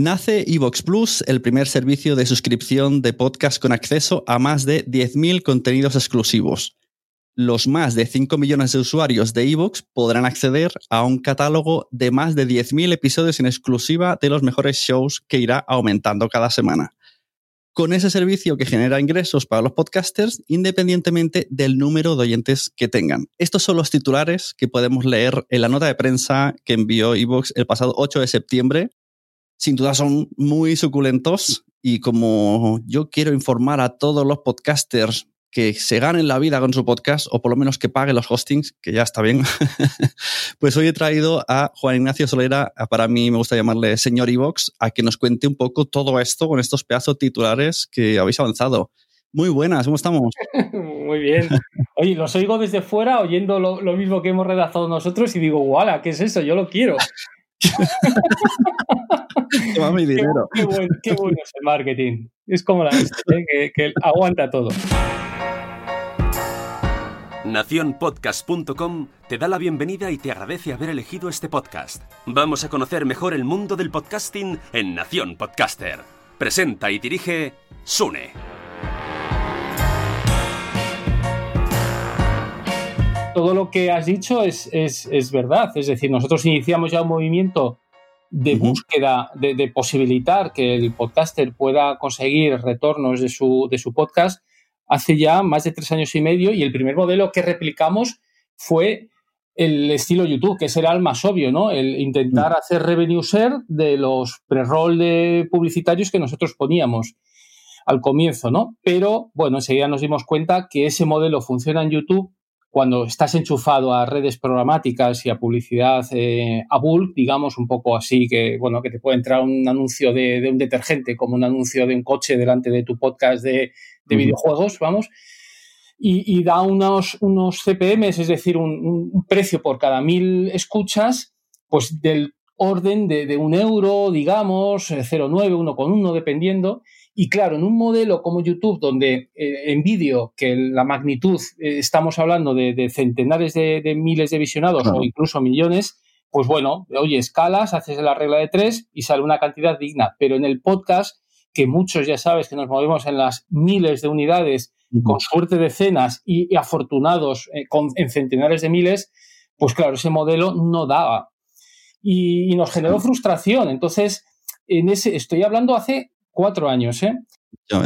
Nace Evox Plus, el primer servicio de suscripción de podcast con acceso a más de 10.000 contenidos exclusivos. Los más de 5 millones de usuarios de Evox podrán acceder a un catálogo de más de 10.000 episodios en exclusiva de los mejores shows que irá aumentando cada semana. Con ese servicio que genera ingresos para los podcasters independientemente del número de oyentes que tengan. Estos son los titulares que podemos leer en la nota de prensa que envió Evox el pasado 8 de septiembre sin duda son muy suculentos y como yo quiero informar a todos los podcasters que se ganen la vida con su podcast o por lo menos que paguen los hostings, que ya está bien, pues hoy he traído a Juan Ignacio Solera, para mí me gusta llamarle señor Ivox, a que nos cuente un poco todo esto con estos pedazos titulares que habéis avanzado. Muy buenas, ¿cómo estamos? Muy bien. Oye, los oigo desde fuera oyendo lo, mismo que hemos redactado nosotros y digo, ¡guala! ¿Qué es eso? Yo lo quiero. Toma mi dinero. Qué, bueno, qué, bueno, es el marketing. Es como la ¿eh? que, que aguanta todo. Naciónpodcast.com te da la bienvenida y te agradece haber elegido este podcast. Vamos a conocer mejor el mundo del podcasting en Nación Podcaster. Presenta y dirige Sune. Todo lo que has dicho es, es, verdad. Es decir, nosotros iniciamos ya un movimiento de búsqueda, de, posibilitar que el podcaster pueda conseguir retornos de su, de su podcast hace ya más de tres años y medio y el primer modelo que replicamos fue el estilo YouTube, que ese era el más obvio, ¿no? El intentar hacer revenue share de los pre-roll de publicitarios que nosotros poníamos al comienzo, ¿no? Pero, bueno, enseguida nos dimos cuenta que ese modelo funciona en YouTube cuando estás enchufado a redes programáticas y a publicidad eh, a bulk, digamos un poco así, que bueno, que te puede entrar un anuncio de, un detergente como un anuncio de un coche delante de tu podcast de, videojuegos, vamos, y, da unos, unos CPMs, es decir, un, precio por cada mil escuchas, pues del orden de, de un euro, digamos, 0,9, eh, 1,1, dependiendo, y claro, en un modelo como YouTube, donde eh, en vídeo, que la magnitud, eh, estamos hablando de, centenares de, miles de visionados o incluso millones, pues bueno, oye, escalas, haces la regla de tres y sale una cantidad digna. Pero en el podcast, que muchos ya sabes que nos movemos en las miles de unidades, con suerte decenas y, afortunados eh, con, en centenares de miles, pues claro, ese modelo no daba. Y, y nos generó frustración. Entonces, en ese, estoy hablando hace cuatro años, ¿eh?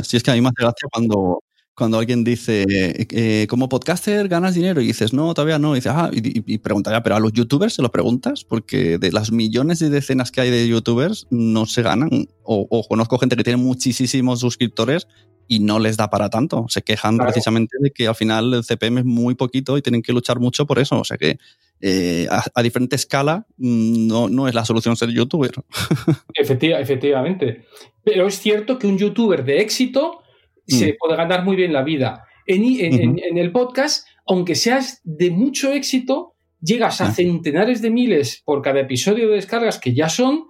si es que a mí me hace gracia cuando, cuando alguien dice, eh, como podcaster ganas dinero y dices, no, todavía no, y dices, ah, y, pregunta, pero a los youtubers se lo preguntas, porque de las millones y decenas que hay de youtubers no se ganan, o, conozco gente que tiene muchísimos suscriptores y no les da para tanto. Se quejan precisamente de que al final el CPM es muy poquito y tienen que luchar mucho por eso. O sea que eh, a, diferente escala mm, no, no, es la solución ser youtuber. efectivamente. Pero es cierto que un youtuber de éxito se mm. puede ganar muy bien la vida. En, el podcast, aunque seas de mucho éxito, llegas a ah. centenares de miles por cada episodio de descargas que ya son,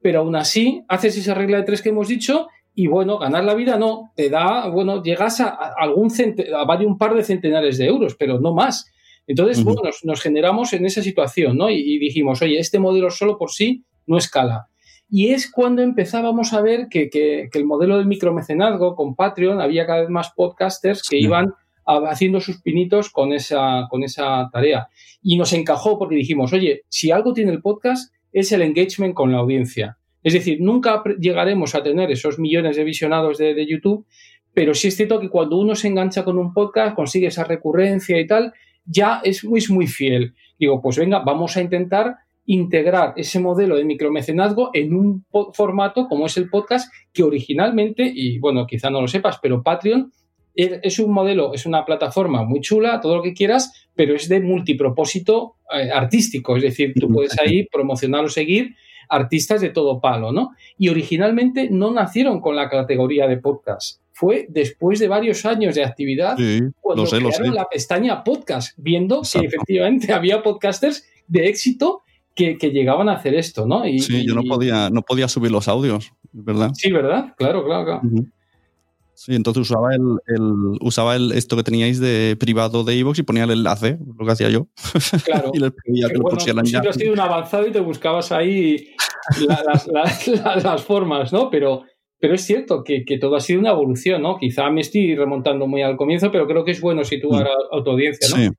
pero aún así haces esa regla de tres que hemos dicho y bueno, ganar la vida no, te da, bueno, llegas a, algún a un par de centenares de euros, pero no más. Entonces, bueno, nos, generamos en esa situación, ¿no? Y, dijimos, oye, este modelo solo por sí no escala. Y es cuando empezábamos a ver que, el modelo del micromecenazgo con Patreon había cada vez más podcasters que iban haciendo sus pinitos con esa, con esa tarea. Y nos encajó porque dijimos, oye, si algo tiene el podcast es el engagement con la audiencia. Es decir, nunca llegaremos a tener esos millones de visionados de, YouTube, pero sí es cierto que cuando uno se engancha con un podcast, consigue esa recurrencia y tal, ya es muy, muy fiel. Digo, pues venga, vamos a intentar integrar ese modelo de micromecenazgo en un formato como es el podcast, que originalmente, y bueno, quizá no lo sepas, pero Patreon es un modelo, es una plataforma muy chula, todo lo que quieras, pero es de multipropósito eh, artístico, es decir, tú puedes ahí promocionar o seguir artistas de todo palo, ¿no? Y originalmente no nacieron con la categoría de podcast. Fue después de varios años de actividad cuando crearon la pestaña podcast, viendo que efectivamente había podcasters de éxito que, llegaban a hacer esto, ¿no? Y, sí, yo no podía, no podía subir los audios, ¿verdad? Sí, ¿verdad? Claro, claro, claro. Sí, entonces usaba el, usaba el esto que teníais de privado de iVoox y ponía el enlace, lo que hacía yo. Claro. y les pedía que lo pusieran ya. Siempre has sido un avanzado y te buscabas ahí las, formas, ¿no? Pero, pero es cierto que, todo ha sido una evolución, ¿no? Quizá me estoy remontando muy al comienzo, pero creo que es bueno situar mm. a, tu audiencia, ¿no? Sí.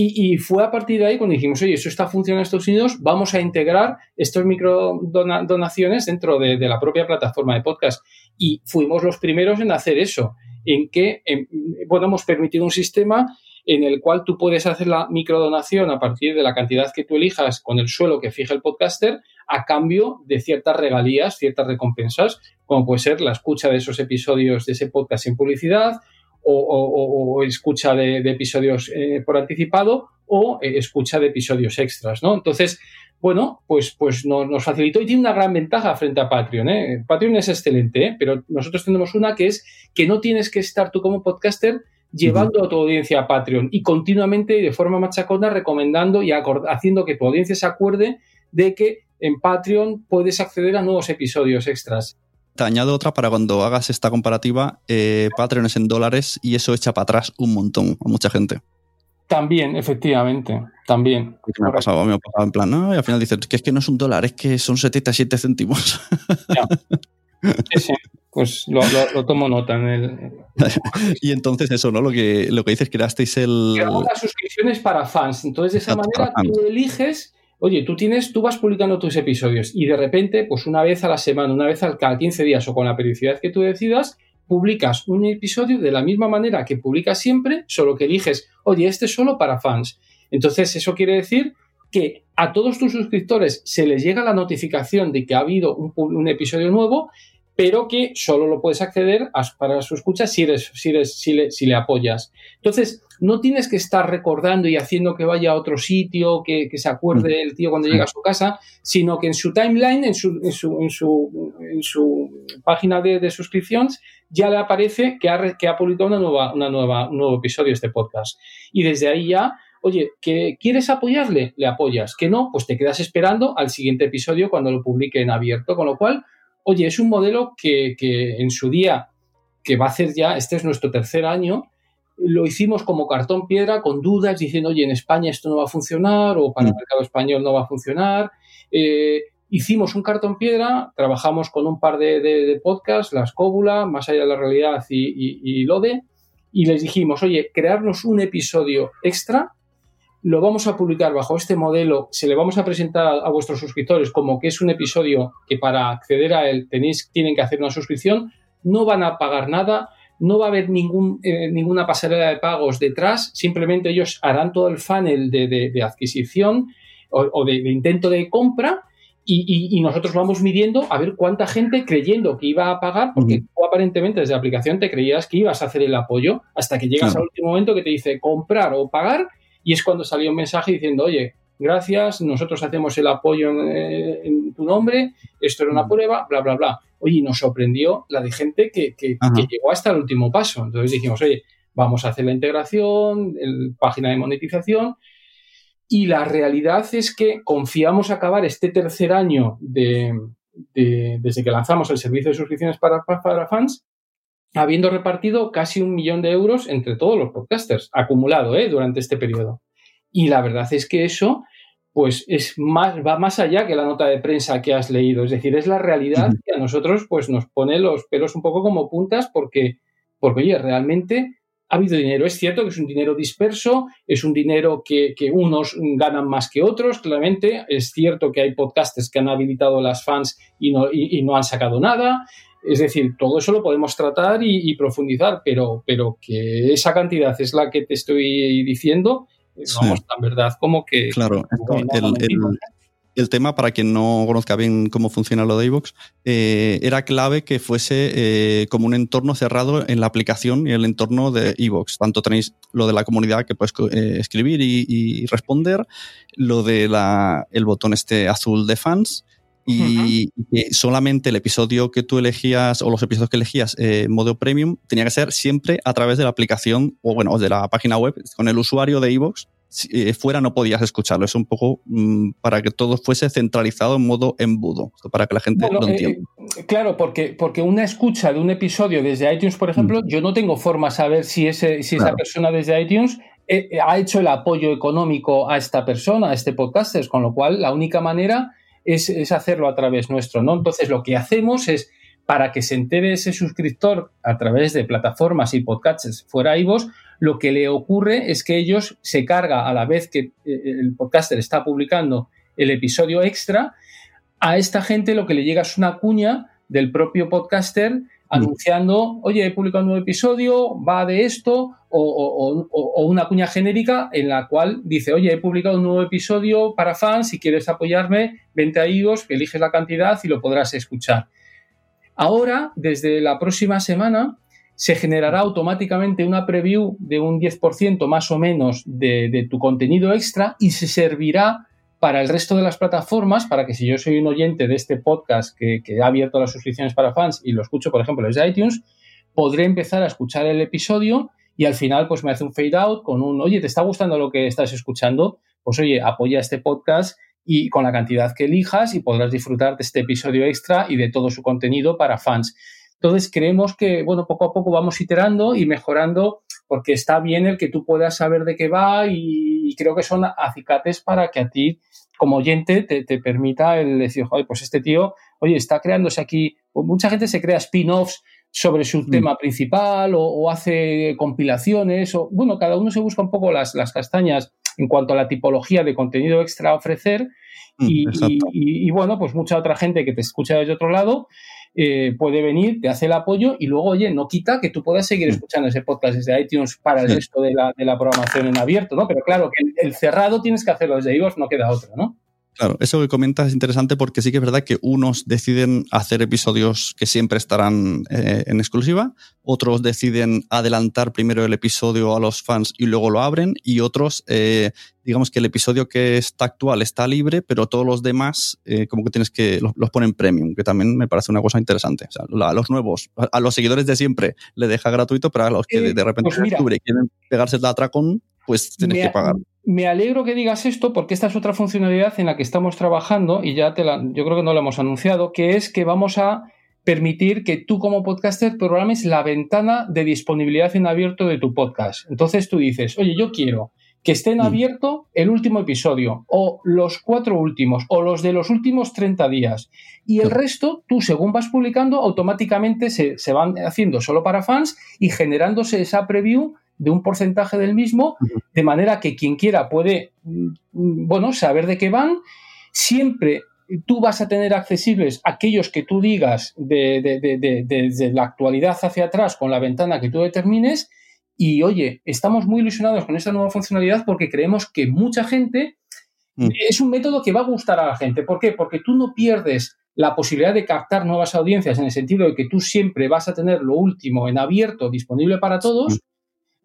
Y, fue a partir de ahí cuando dijimos, oye, eso está funcionando en Estados Unidos, vamos a integrar estos micro donaciones dentro de, la propia plataforma de podcast. Y fuimos los primeros en hacer eso, en que, bueno, hemos permitido un sistema en el cual tú puedes hacer la microdonación a partir de la cantidad que tú elijas con el suelo que fija el podcaster a cambio de ciertas regalías, ciertas recompensas, como puede ser la escucha de esos episodios de ese podcast sin publicidad o, escucha de, episodios eh, por anticipado o eh, escucha de episodios extras, ¿no? Entonces, bueno, pues, pues nos facilitó y tiene una gran ventaja frente a Patreon. ¿eh? Patreon es excelente, pero nosotros tenemos una que es que no tienes que estar tú como podcaster llevando a tu audiencia a Patreon y continuamente y de forma machacona recomendando y haciendo que tu audiencia se acuerde de que en Patreon puedes acceder a nuevos episodios extras te añado otra para cuando hagas esta comparativa, eh, Patreon es en dólares y eso echa para atrás un montón a mucha gente. También, efectivamente, también. me ha pasado, me ha pasado en plan, ¿no? y al final dices, que es que no es un dólar, es que son 77 céntimos. Sí, sí, pues lo, tomo nota en el... y entonces eso, ¿no? Lo que, lo que dices, creasteis el... Creamos las suscripciones para fans, entonces de esa manera tú eliges Oye, tú tienes, tú vas publicando tus episodios y de repente, pues una vez a la semana, una vez al cada 15 días o con la periodicidad que tú decidas, publicas un episodio de la misma manera que publicas siempre, solo que eliges, oye, este es solo para fans. Entonces, eso quiere decir que a todos tus suscriptores se les llega la notificación de que ha habido un, un episodio nuevo pero que solo lo puedes acceder para su escucha si, eres, si, si, le, si le apoyas. Entonces, no tienes que estar recordando y haciendo que vaya a otro sitio, que, se acuerde mm. el tío cuando llega a su casa, sino que en su timeline, en su, en su, en su, en su página de, de, suscripciones, ya le aparece que ha, que ha publicado una nueva, una nueva, un nuevo episodio de este podcast. Y desde ahí ya oye, ¿que quieres apoyarle? Le apoyas. Que no, pues te quedas esperando al siguiente episodio cuando lo publique en abierto. Con lo cual, oye, es un modelo que, en su día, que va a hacer ya, este es nuestro tercer año, lo hicimos como cartón piedra, con dudas, diciendo, oye, en España esto no va a funcionar o para el mm. mercado español no va a funcionar. Eh, hicimos un cartón piedra, trabajamos con un par de, podcasts, Las Cóbula, Más allá de la realidad y, y, Lode, y les dijimos, oye, crearnos un episodio extra lo vamos a publicar bajo este modelo, se le vamos a presentar a, vuestros suscriptores como que es un episodio que para acceder a él tenéis, tienen que hacer una suscripción, no van a pagar nada, no va a haber ningún, eh, ninguna pasarela de pagos detrás, simplemente ellos harán todo el funnel de, adquisición o, de, intento de compra y, nosotros vamos midiendo a ver cuánta gente creyendo que iba a pagar, porque tú aparentemente desde la aplicación te creías que ibas a hacer el apoyo, hasta que llegas al último momento que te dice comprar o pagar, y es cuando salió un mensaje diciendo, oye, gracias, nosotros hacemos el apoyo en, tu nombre, esto era una prueba, bla, bla, bla. Oye, nos sorprendió la de gente que, que, llegó hasta el último paso. Entonces dijimos, oye, vamos a hacer la integración, el, página de monetización, y la realidad es que confiamos acabar este tercer año de, desde que lanzamos el servicio de suscripciones para, para fans, habiendo repartido casi un millón de euros entre todos los podcasters, acumulado ¿eh? durante este periodo. Y la verdad es que eso pues es más, va más allá que la nota de prensa que has leído. Es decir, es la realidad que a nosotros pues, nos pone los pelos un poco como puntas porque, porque oye, realmente ha habido dinero. Es cierto que es un dinero disperso, es un dinero que, unos ganan más que otros, claramente. Es cierto que hay podcasters que han habilitado las fans y no, y, no han sacado nada. Es decir, todo eso lo podemos tratar y, profundizar, pero, pero que esa cantidad es la que te estoy diciendo, vamos, tan verdad como que... Claro, el, el tema, para quien no conozca bien cómo funciona lo de iVoox, eh, era clave que fuese eh, como un entorno cerrado en la aplicación y el entorno de iVoox. Tanto tenéis lo de la comunidad que puedes eh, escribir y, responder, lo de el botón este azul de fans, y, solamente el episodio que tú elegías o los episodios que elegías en modo premium tenía que ser siempre a través de la aplicación o bueno, de la página web con el usuario de iVoox eh, fuera no podías escucharlo. Es un poco mm, para que todo fuese centralizado en modo embudo, para que la gente lo entienda. Eh, claro, porque, porque una escucha de un episodio desde iTunes, por ejemplo, mm. yo no tengo forma de saber si, ese, si esa persona desde iTunes eh, ha hecho el apoyo económico a esta persona, a este podcaster, con lo cual la única manera es, es hacerlo a través nuestro, ¿no? Entonces lo que hacemos es para que se entere ese suscriptor a través de plataformas y podcasts fuera iVoox, lo que le ocurre es que ellos se carga a la vez que eh, el podcaster está publicando el episodio extra, a esta gente lo que le llega es una cuña del propio podcaster. Anunciando, oye, he publicado un nuevo episodio, va de esto, o, una cuña genérica en la cual dice, oye, he publicado un nuevo episodio para fans, si quieres apoyarme, vente a iVoox, eliges la cantidad y lo podrás escuchar. Ahora, desde la próxima semana, se generará automáticamente una preview de un 10% más o menos de, tu contenido extra y se servirá para el resto de las plataformas, para que si yo soy un oyente de este podcast que, ha abierto las suscripciones para fans y lo escucho, por ejemplo, desde iTunes, podré empezar a escuchar el episodio y al final pues me hace un fade out con un, oye, ¿te está gustando lo que estás escuchando? Pues oye, apoya este podcast y con la cantidad que elijas y podrás disfrutar de este episodio extra y de todo su contenido para fans. Entonces creemos que, bueno, poco a poco vamos iterando y mejorando porque está bien el que tú puedas saber de qué va y, creo que son acicates para que a ti como oyente te, permita el decir, oye, pues este tío, oye, está creándose aquí, pues mucha gente se crea spin-offs sobre su mm. tema principal o, hace compilaciones o, bueno, cada uno se busca un poco las, las castañas en cuanto a la tipología de contenido extra a ofrecer. Mm, y, bueno, pues mucha otra gente que te escucha desde otro lado eh, puede venir, te hace el apoyo y luego, oye, no quita que tú puedas seguir mm. escuchando ese podcast desde iTunes para el resto de la, de la, programación en abierto, ¿no? Pero claro, que el, el cerrado tienes que hacerlo desde iVoox, no queda otro, ¿no? Claro, eso que comentas es interesante porque sí que es verdad que unos deciden hacer episodios que siempre estarán eh, en exclusiva, otros deciden adelantar primero el episodio a los fans y luego lo abren, y otros, eh, digamos que el episodio que está actual está libre, pero todos los demás eh, como que tienes que los, ponen premium, que también me parece una cosa interesante. O sea, a los nuevos, a los seguidores de siempre le deja gratuito, pero a los que de, repente pues quieren pegarse el atracón, pues tienes que pagar me alegro que digas esto porque esta es otra funcionalidad en la que estamos trabajando y ya te la, yo creo que no la hemos anunciado, que es que vamos a permitir que tú como podcaster programes la ventana de disponibilidad en abierto de tu podcast. Entonces tú dices, oye, yo quiero que esté en mm. abierto el último episodio o los cuatro últimos o los de los últimos 30 días. Y el resto, tú según vas publicando, automáticamente se, se van haciendo solo para fans y generándose esa preview de un porcentaje del mismo, de manera que quien quiera puede, mm, bueno, saber de qué van. Siempre tú vas a tener accesibles aquellos que tú digas desde la actualidad hacia atrás con la ventana que tú determines. Y oye, estamos muy ilusionados con esta nueva funcionalidad porque creemos que mucha gente Mm. Es un método que va a gustar a la gente. ¿Por qué? Porque tú no pierdes la posibilidad de captar nuevas audiencias en el sentido de que tú siempre vas a tener lo último en abierto, disponible para todos.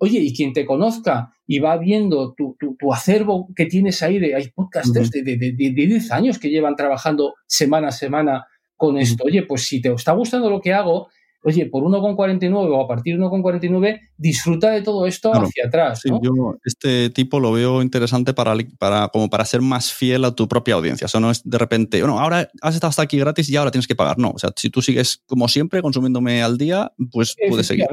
Oye, y quien te conozca y va viendo tu, acervo que tienes ahí, de, hay podcasters de, de, 10 años que llevan trabajando semana a semana con esto. Oye, pues si te está gustando lo que hago, oye, por 1,49 o a partir de 1,49, disfruta de todo esto hacia atrás. yo este tipo lo veo interesante para, para, como para ser más fiel a tu propia audiencia. O sea, no es de repente, bueno, ahora has estado hasta aquí gratis y ahora tienes que pagar. No, o sea, si tú sigues como siempre consumiéndome al día, pues puedes seguir.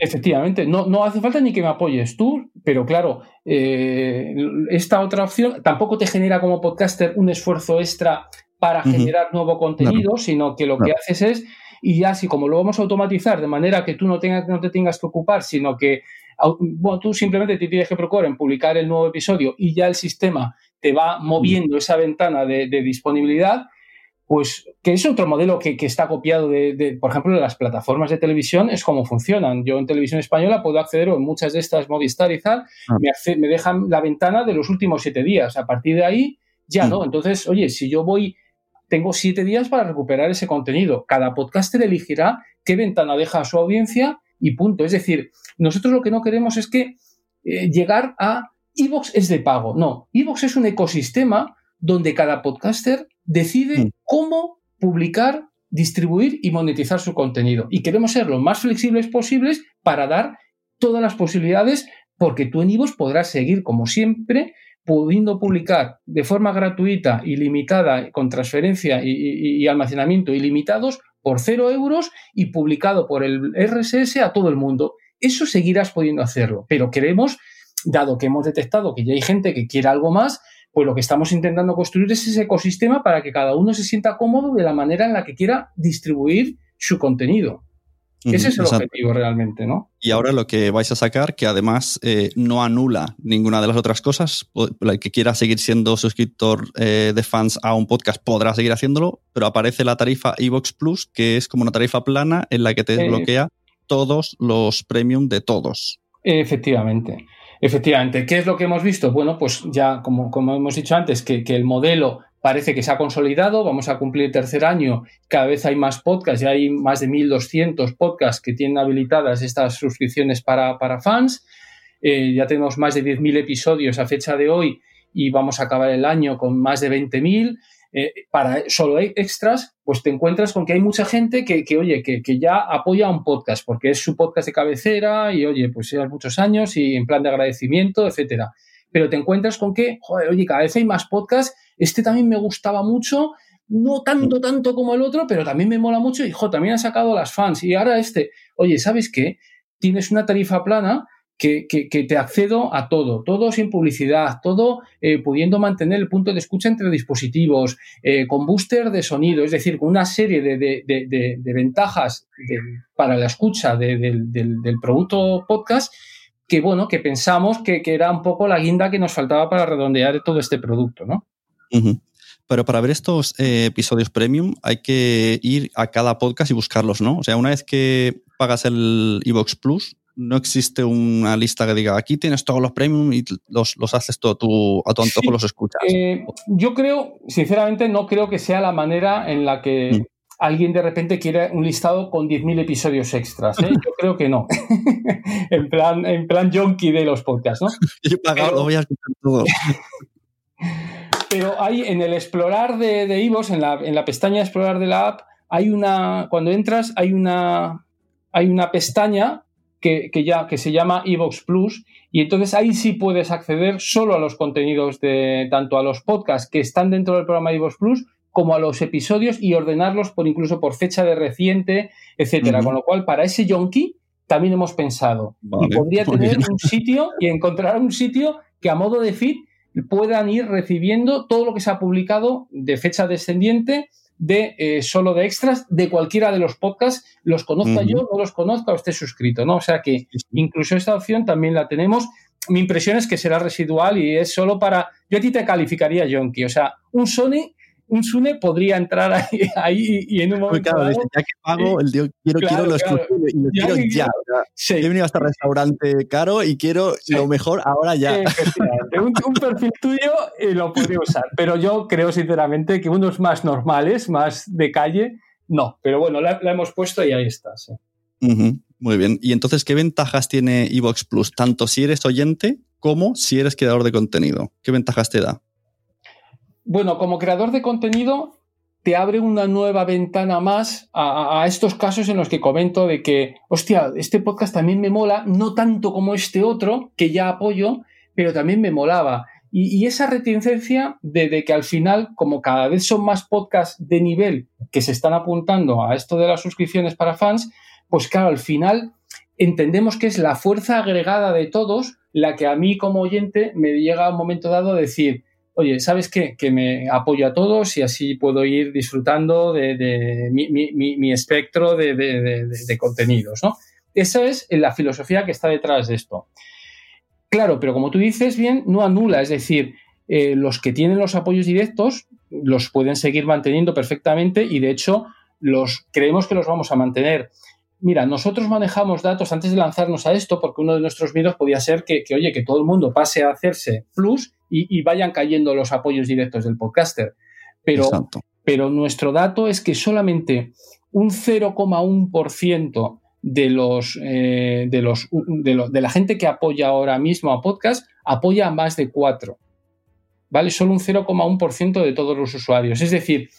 Efectivamente, no, no hace falta ni que me apoyes tú, pero claro, eh, esta otra opción tampoco te genera como podcaster un esfuerzo extra para generar nuevo contenido, sino que lo que haces es y ya así como lo vamos a automatizar de manera que tú no, tengas, no te tengas que ocupar, sino que bueno, tú simplemente te tienes que procurar en publicar el nuevo episodio y ya el sistema te va moviendo esa ventana de, disponibilidad, pues que es otro modelo que, está copiado de, por ejemplo, de las plataformas de televisión, es como funcionan. Yo en televisión española puedo acceder o en muchas de estas Movistar y tal, ah. me, me, dejan la ventana de los últimos siete días. A partir de ahí, ya no. Entonces, oye, si yo voy tengo siete días para recuperar ese contenido. Cada podcaster elegirá qué ventana deja a su audiencia y punto. Es decir, nosotros lo que no queremos es que eh, llegar a Evox es de pago. No, Evox es un ecosistema donde cada podcaster decide mm. cómo publicar, distribuir y monetizar su contenido. Y queremos ser lo más flexibles posibles para dar todas las posibilidades porque tú en Evox podrás seguir, como siempre, pudiendo publicar de forma gratuita, ilimitada, con transferencia y, almacenamiento ilimitados por cero euros y publicado por el RSS a todo el mundo. Eso seguirás pudiendo hacerlo, pero queremos, dado que hemos detectado que ya hay gente que quiere algo más, pues lo que estamos intentando construir es ese ecosistema para que cada uno se sienta cómodo de la manera en la que quiera distribuir su contenido. Ese es el objetivo realmente, ¿no? Y ahora lo que vais a sacar, que además eh, no anula ninguna de las otras cosas, el que quiera seguir siendo suscriptor eh, de fans a un podcast podrá seguir haciéndolo, pero aparece la tarifa Evox Plus, que es como una tarifa plana en la que te eh, desbloquea todos los premium de todos. Efectivamente. Efectivamente. ¿Qué es lo que hemos visto? Bueno, pues ya como, como hemos dicho antes, que, que el modelo parece que se ha consolidado, vamos a cumplir el tercer año, cada vez hay más podcasts, ya hay más de 1.200 podcasts que tienen habilitadas estas suscripciones para, fans, eh, ya tenemos más de 10.000 episodios a fecha de hoy y vamos a acabar el año con más de 20.000. Eh, para solo extras, pues te encuentras con que hay mucha gente que, oye, que, que, ya apoya un podcast, porque es su podcast de cabecera y, oye, pues llevas muchos años y en plan de agradecimiento, etcétera. Pero te encuentras con que, joder, oye, cada vez hay más podcasts este también me gustaba mucho, no tanto, tanto como el otro, pero también me mola mucho y, también ha sacado las fans. Y ahora este, oye, ¿sabes qué? Tienes una tarifa plana que, te accedo a todo, todo sin publicidad, todo eh, pudiendo mantener el punto de escucha entre dispositivos, eh, con booster de sonido, es decir, con una serie de, ventajas para la escucha del, producto podcast que, bueno, que pensamos que, que, era un poco la guinda que nos faltaba para redondear todo este producto, ¿no? Pero para ver estos eh, episodios premium hay que ir a cada podcast y buscarlos, ¿no? O sea, una vez que pagas el Evox Plus, no existe una lista que diga aquí tienes todos los premium y los, haces todo tú, a tu antojo, los escuchas. Eh, yo creo, sinceramente, no creo que sea la manera en la que mm. alguien de repente quiere un listado con 10.000 episodios extras. ¿eh? Yo creo que no. en plan en plan junkie de los podcasts, ¿no? Yo pagado, lo voy a escuchar todo. Pero hay en el explorar de, de Ivos, en la, en la pestaña explorar de la app, hay una, cuando entras, hay una, hay una pestaña que, ya, que se llama Evox Plus y entonces ahí sí puedes acceder solo a los contenidos de tanto a los podcasts que están dentro del programa Evox Plus como a los episodios y ordenarlos por incluso por fecha de reciente, etcétera. Con lo cual, para ese yonki también hemos pensado. y podría tener un sitio y encontrar un sitio que a modo de feed puedan ir recibiendo todo lo que se ha publicado de fecha descendiente de eh, solo de extras de cualquiera de los podcasts, los conozca yo, no los conozca o esté suscrito, ¿no? O sea que incluso esta opción también la tenemos. Mi impresión es que será residual y es solo para. Yo a ti te calificaría, Jonky. O sea, un Sony un Sune podría entrar ahí, y en un momento. Claro, ya que pago, el quiero, quiero lo y lo quiero ya. He venido a este restaurante caro y quiero lo mejor ahora ya. Un, un, perfil tuyo eh, lo podría usar, pero yo creo sinceramente que unos más normales, más de calle, no. Pero bueno, la, hemos puesto y ahí está. Muy bien. Y entonces, ¿qué ventajas tiene Evox Plus? Tanto si eres oyente como si eres creador de contenido. ¿Qué ventajas te da? Bueno, como creador de contenido, te abre una nueva ventana más a, estos casos en los que comento de que, hostia, este podcast también me mola, no tanto como este otro, que ya apoyo, pero también me molaba. Y, esa reticencia de, que al final, como cada vez son más podcasts de nivel que se están apuntando a esto de las suscripciones para fans, pues claro, al final entendemos que es la fuerza agregada de todos la que a mí como oyente me llega a un momento dado a decir, oye, ¿sabes qué? Que me apoyo a todos y así puedo ir disfrutando de, mi, espectro de, contenidos, ¿no? Esa es la filosofía que está detrás de esto. Claro, pero como tú dices bien, no anula, es decir, eh, los que tienen los apoyos directos los pueden seguir manteniendo perfectamente y de hecho los creemos que los vamos a mantener. Mira, nosotros manejamos datos antes de lanzarnos a esto porque uno de nuestros miedos podía ser que, que oye, que todo el mundo pase a hacerse plus y, vayan cayendo los apoyos directos del podcaster. Pero, pero nuestro dato es que solamente un 0,1% de los, eh, de, los, de, de, la gente que apoya ahora mismo a podcast apoya a más de 4. ¿Vale? Solo un 0,1% de todos los usuarios. Es decir,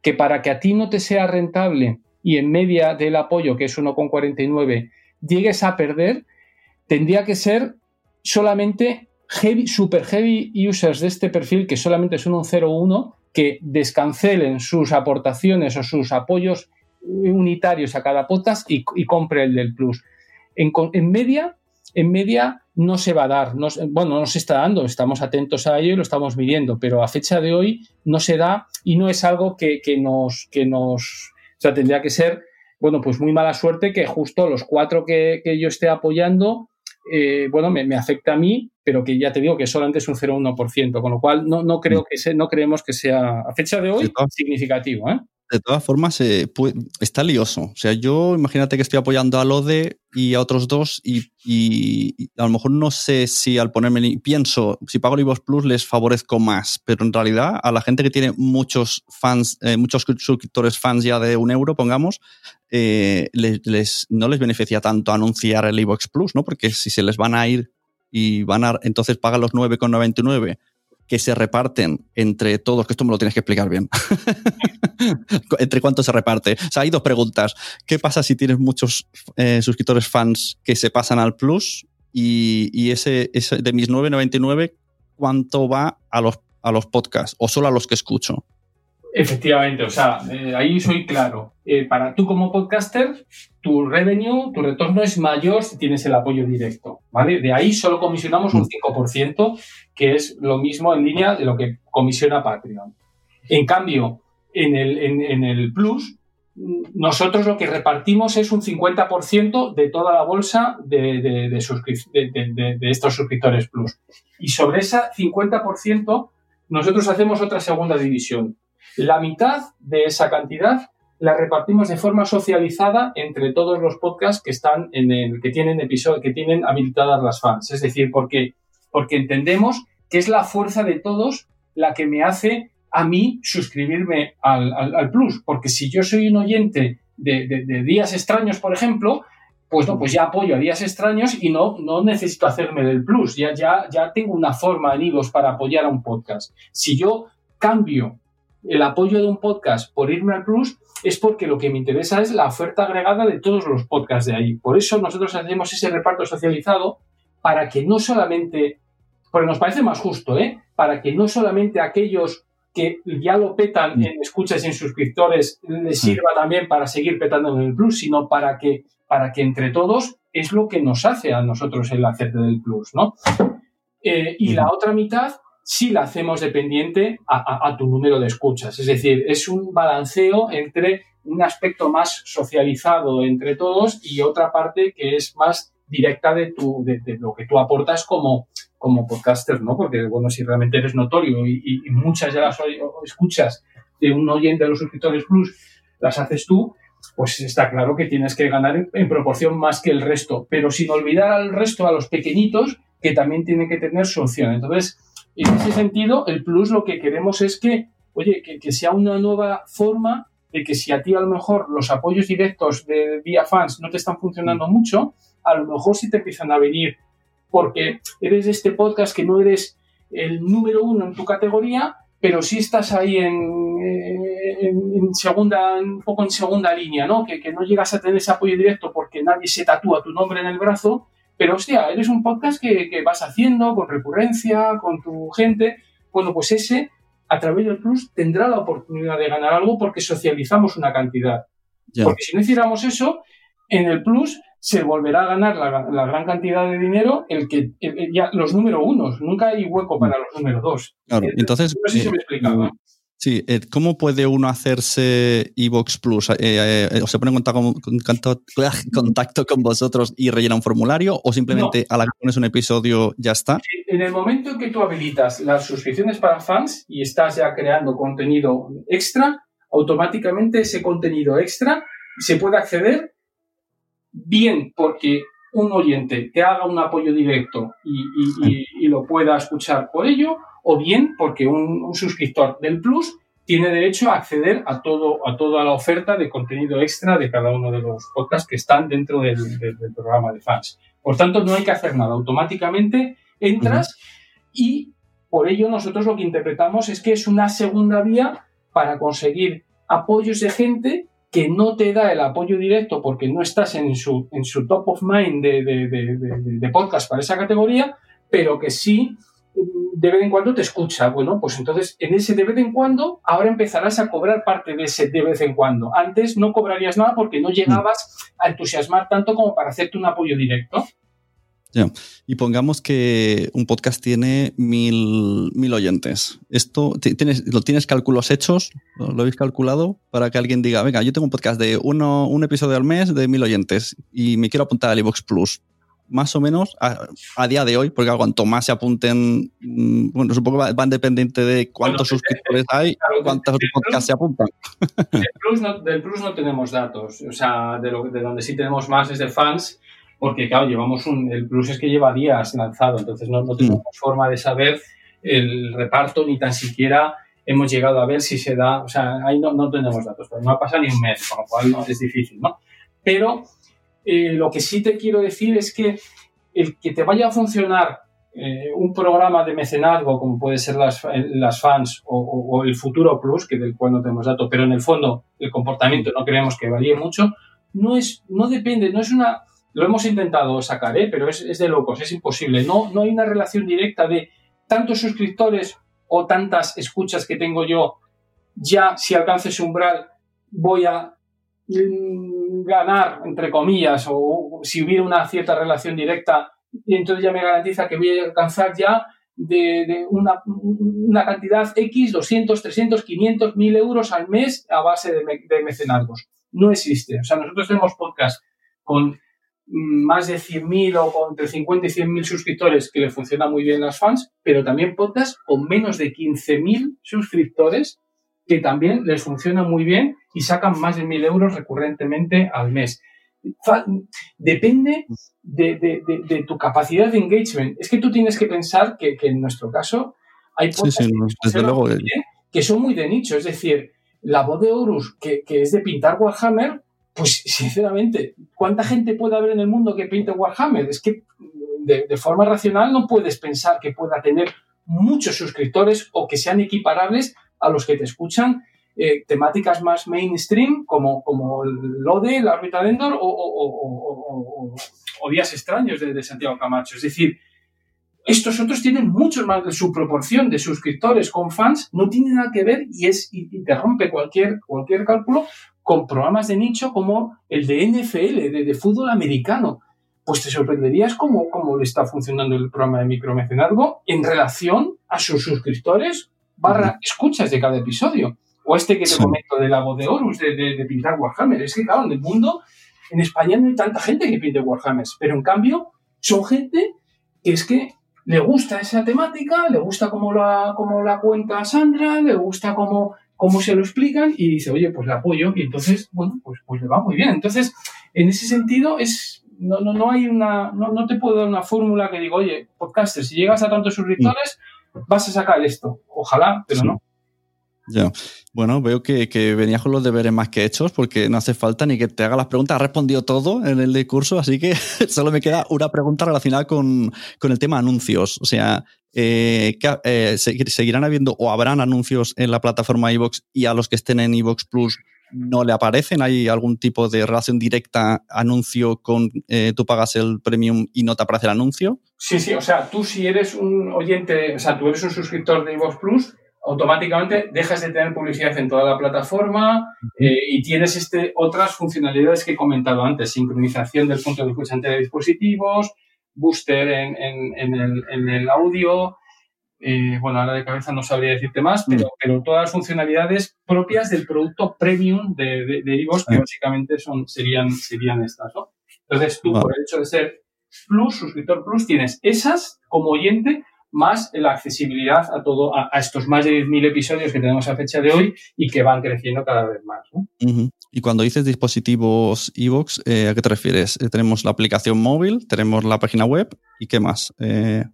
que para que a ti no te sea rentable y en media del apoyo, que es 1,49, llegues a perder, tendría que ser solamente super heavy users de este perfil, que solamente son un 0,1, que descancelen sus aportaciones o sus apoyos unitarios a cada podcast y, compre el del Plus. En, media, en media no se va a dar, bueno, no se está dando, estamos atentos a ello y lo estamos midiendo, pero a fecha de hoy no se da y no es algo que, nos, que nos, o sea, tendría que ser, bueno, pues muy mala suerte que justo los cuatro que, que yo esté apoyando eh, bueno, me, afecta a mí, pero que ya te digo que solamente es un 0,1%, con lo cual no, no creo mm. que no creemos que sea a fecha de hoy significativo. ¿eh? De todas formas, eh, está lioso. O sea, yo imagínate que estoy apoyando a Lode y a otros dos y, a lo mejor no sé si al ponerme, pienso, si pago Libos Plus les favorezco más, pero en realidad a la gente que tiene muchos fans, eh, muchos suscriptores fans ya de un euro, pongamos, eh, les, no les beneficia tanto anunciar el Evox Plus, ¿no? Porque si se les van a ir y van a, entonces pagan los 9,99 que se reparten entre todos, que esto me lo tienes que explicar bien. ¿Entre cuántos se reparte? O sea, hay dos preguntas. ¿Qué pasa si tienes muchos eh, suscriptores fans que se pasan al Plus? Y, ese, ese, de mis 9,99, ¿cuánto va a los, a los podcasts o solo a los que escucho? Efectivamente, o sea, eh, ahí soy claro. Eh, para tú como podcaster, tu revenue, tu retorno es mayor si tienes el apoyo directo, ¿vale? De ahí solo comisionamos un 5%, mm. que es lo mismo en línea de lo que comisiona Patreon. En cambio, en el, en, el Plus, nosotros lo que repartimos es un 50% de toda la bolsa de, de, de, de, estos suscriptores Plus. Y sobre ese 50%, nosotros hacemos otra segunda división la mitad de esa cantidad la repartimos de forma socializada entre todos los podcasts que están en el que tienen episodio, que tienen habilitadas las fans. Es decir, porque, porque entendemos que es la fuerza de todos la que me hace a mí suscribirme al, plus. Porque si yo soy un oyente de, días extraños, por ejemplo, pues no, pues ya apoyo a días extraños y no, no necesito hacerme del plus. Ya, ya, ya tengo una forma en para apoyar a un podcast. Si yo cambio el apoyo de un podcast por irme al Plus es porque lo que me interesa es la oferta agregada de todos los podcasts de ahí. Por eso nosotros hacemos ese reparto socializado para que no solamente, porque nos parece más justo, ¿eh? para que no solamente aquellos que ya lo petan mm. en escuchas y en suscriptores les mm. sirva también para seguir petando en el Plus, sino para que, para que entre todos es lo que nos hace a nosotros el hacer del Plus, ¿no? Eh, y la otra mitad si la hacemos dependiente a, tu número de escuchas. Es decir, es un balanceo entre un aspecto más socializado entre todos y otra parte que es más directa de, tu, de, lo que tú aportas como, como podcaster, ¿no? Porque, bueno, si realmente eres notorio y, muchas de las escuchas de un oyente de los suscriptores Plus las haces tú, pues está claro que tienes que ganar en, proporción más que el resto, pero sin olvidar al resto, a los pequeñitos, que también tienen que tener su opción. Entonces, en ese sentido, el Plus lo que queremos es que, oye, que, sea una nueva forma de que si a ti a lo mejor los apoyos directos de vía fans no te están funcionando mucho, a lo mejor sí te empiezan a venir porque eres de este podcast que no eres el número uno en tu categoría, pero sí estás ahí en, en, segunda, un poco en segunda línea, ¿no? Que, que, no llegas a tener ese apoyo directo porque nadie se tatúa tu nombre en el brazo, pero hostia, eres un podcast que, que vas haciendo con recurrencia, con tu gente. Bueno, pues ese, a través del Plus, tendrá la oportunidad de ganar algo porque socializamos una cantidad. Porque si no hiciéramos eso, en el Plus se volverá a ganar la, gran cantidad de dinero el que ya los número unos. Nunca hay hueco para los número dos. Claro, eh, entonces. No sé si me explicaba. Sí, eh, ¿cómo puede uno hacerse Evox Plus? Eh, eh, ¿O se pone en contacto, con vosotros y rellena un formulario? ¿O simplemente a la que pones un episodio ya está? En el momento en que tú habilitas las suscripciones para fans y estás ya creando contenido extra, automáticamente ese contenido extra se puede acceder bien porque un oyente te haga un apoyo directo y lo pueda escuchar por ello, o bien porque un, suscriptor del Plus tiene derecho a acceder a todo a toda la oferta de contenido extra de cada uno de los podcasts que están dentro del, programa de fans. Por tanto, no hay que hacer nada. Automáticamente entras y por ello nosotros lo que interpretamos es que es una segunda vía para conseguir apoyos de gente que no te da el apoyo directo porque no estás en su, en su top of mind de, de podcast para esa categoría, pero que sí de vez en cuando te escucha. Bueno, pues entonces en ese de vez en cuando ahora empezarás a cobrar parte de ese de vez en cuando. Antes no cobrarías nada porque no llegabas a entusiasmar tanto como para hacerte un apoyo directo. Y pongamos que un podcast tiene mil, mil oyentes. ¿Esto tienes, lo tienes cálculos hechos? ¿Lo, habéis calculado? Para que alguien diga, venga, yo tengo un podcast de uno, un episodio al mes de mil oyentes y me quiero apuntar al Evox Plus más o menos a, día de hoy, porque cuanto más se apunten, mm, bueno, supongo que van dependiente de cuántos suscriptores hay, cuántos podcasts se apuntan. Del plus, no, tenemos datos, o sea, de, lo, de donde sí tenemos más es de fans, porque claro, llevamos un, el plus es que lleva días lanzado, entonces no, no tenemos mm. forma de saber el reparto, ni tan siquiera hemos llegado a ver si se da, o sea, ahí no, no tenemos datos, pero no ha pasado ni un mes, con lo cual no, es difícil, ¿no? Pero eh, lo que sí te quiero decir es que el que te vaya a funcionar eh, un programa de mecenazgo, como puede ser las, las fans o, el futuro plus, que del cual no tenemos datos, pero en el fondo el comportamiento no creemos que varíe mucho, no es, no depende, no es una, lo hemos intentado sacar, ¿eh? pero es, es, de locos, es imposible. No, no hay una relación directa de tantos suscriptores o tantas escuchas que tengo yo, ya si alcanzo ese umbral voy a Mm, ganar, entre comillas, o si hubiera una cierta relación directa, y entonces ya me garantiza que voy a alcanzar ya de, una, una, cantidad X, 200, 300, 500, 1000 euros al mes a base de, de mecenazgos. No existe. O sea, nosotros tenemos podcast con más de 100.000 o entre 50 y 100.000 suscriptores que le funcionan muy bien las fans, pero también podcast con menos de 15.000 suscriptores que también les funciona muy bien y sacan más de mil euros recurrentemente al mes. Depende de, tu capacidad de engagement. Es que tú tienes que pensar que, en nuestro caso hay podcasts que, son muy de nicho. Es decir, la voz de Horus, que, es de pintar Warhammer, pues sinceramente, ¿cuánta gente puede haber en el mundo que pinte Warhammer? Es que de forma racional no puedes pensar que pueda tener muchos suscriptores o que sean equiparables a los que te escuchan eh, temáticas más mainstream como, como de la órbita de Endor o, Días extraños de, Santiago Camacho. Es decir, estos otros tienen mucho más de su proporción de suscriptores con fans, no tiene nada que ver y, es, y, te rompe cualquier, cualquier cálculo con programas de nicho como el de NFL, de, fútbol americano. Pues te sorprenderías cómo, cómo le está funcionando el programa de micromecenazgo en relación a sus suscriptores barra escuchas de cada episodio. O este que te comento de la voz de Horus, de, pintar Warhammer. Es que, claro, en el mundo, en España no hay tanta gente que pinte Warhammer, pero en cambio son gente que es que le gusta esa temática, le gusta cómo la, cómo la cuenta Sandra, le gusta cómo cómo se lo explican y dice, oye, pues le apoyo y entonces, bueno, pues, pues le va muy bien. Entonces, en ese sentido, es no, no, no hay una, no, no te puedo dar una fórmula que digo, oye, podcaster, si llegas a tantos suscriptores, vas a sacar esto. Ojalá, pero no. Ya. Bueno, veo que, que, venías con los deberes más que hechos porque no hace falta ni que te haga las preguntas. Has respondido todo en el discurso, así que solo me queda una pregunta relacionada con, con el tema anuncios. O sea, eh, eh, ¿seguirán habiendo o habrán anuncios en la plataforma iVox y a los que estén en iVox Plus no le aparecen? ¿Hay algún tipo de relación directa anuncio con eh, tú pagas el premium y no te aparece el anuncio? Sí, sí, o sea, tú si eres un oyente, o sea, tú eres un suscriptor de iVox Plus, automáticamente dejas de tener publicidad en toda la plataforma eh, y tienes este, otras funcionalidades que he comentado antes, sincronización del punto de escuchante de dispositivos, booster en, en, el, en el, audio, eh, bueno, ahora de cabeza no sabría decirte más, pero, pero todas las funcionalidades propias del producto premium de, de, de que básicamente son, serían, serían estas, ¿no? Entonces tú, por el hecho de ser Plus, suscriptor Plus, tienes esas como oyente, más la accesibilidad a todo a, estos más de 10.000 episodios que tenemos a fecha de hoy y que van creciendo cada vez más. Y cuando dices dispositivos iVoox, eh, ¿a qué te refieres? Eh, tenemos la aplicación móvil, tenemos la página web y qué más. Eh,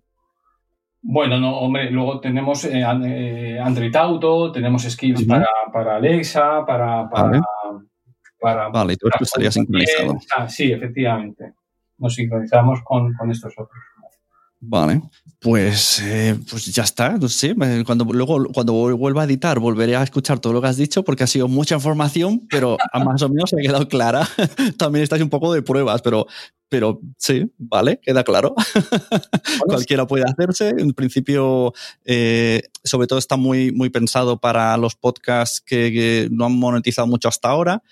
bueno, no, hombre, luego tenemos Android Auto, tenemos skills para, Alexa, para... para vale. vale, y todo esto estaría sincronizado. Ah, sí, efectivamente. Nos sincronizamos con, con estos otros. Vale, pues, eh, pues ya está. No sé, cuando, luego, cuando vuelva a editar, volveré a escuchar todo lo que has dicho porque ha sido mucha información, pero más o menos se ha quedado clara. También estáis un poco de pruebas, pero, pero sí, vale, queda claro. Cualquiera puede hacerse. En principio, eh, sobre todo está muy, muy pensado para los podcasts que, no han monetizado mucho hasta ahora.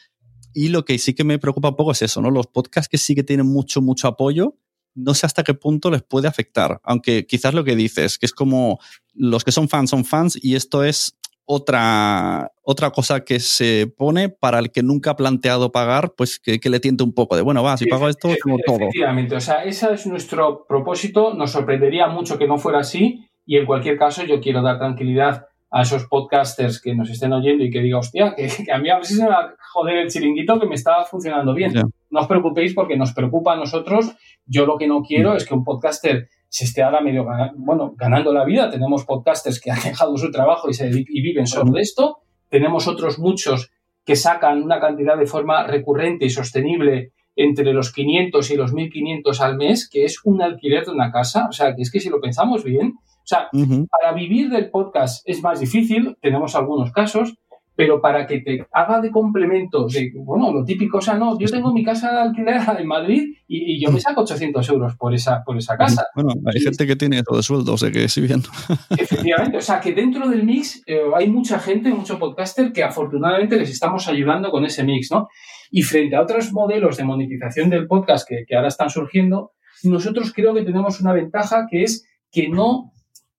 Y lo que sí que me preocupa un poco es eso, ¿no? Los podcasts que sí que tienen mucho, mucho apoyo no sé hasta qué punto les puede afectar, aunque quizás lo que dices, que es como los que son fans son fans y esto es otra, otra cosa que se pone para el que nunca ha planteado pagar, pues que, le tiente un poco de, bueno, va, si pago esto, como todo. Efectivamente, o sea, ese es nuestro propósito, nos sorprendería mucho que no fuera así y en cualquier caso yo quiero dar tranquilidad a esos podcasters que nos estén oyendo y que diga, hostia, que, a mí a ver si se me va a joder el chiringuito que me está funcionando bien. No os preocupéis porque nos preocupa a nosotros. Yo lo que no quiero es que un podcaster se esté ahora medio bueno, ganando la vida. Tenemos podcasters que han dejado su trabajo y, se, y viven solo de esto. Tenemos otros muchos que sacan una cantidad de forma recurrente y sostenible entre los 500 y los 1500 al mes, que es un alquiler de una casa. O sea, que es que si lo pensamos bien, o sea, para vivir del podcast es más difícil, tenemos algunos casos, pero para que te haga de complemento de, bueno, lo típico, o sea, no, yo tengo mi casa de alquiler en Madrid y, yo me saco 800 euros por esa, por esa casa. Bueno, hay gente que tiene todo de sueldo, o sea que sí bien. Efectivamente, o sea que dentro del mix eh, hay mucha gente, mucho podcaster que afortunadamente les estamos ayudando con ese mix, ¿no? Y frente a otros modelos de monetización del podcast que, que ahora están surgiendo, nosotros creo que tenemos una ventaja que es que no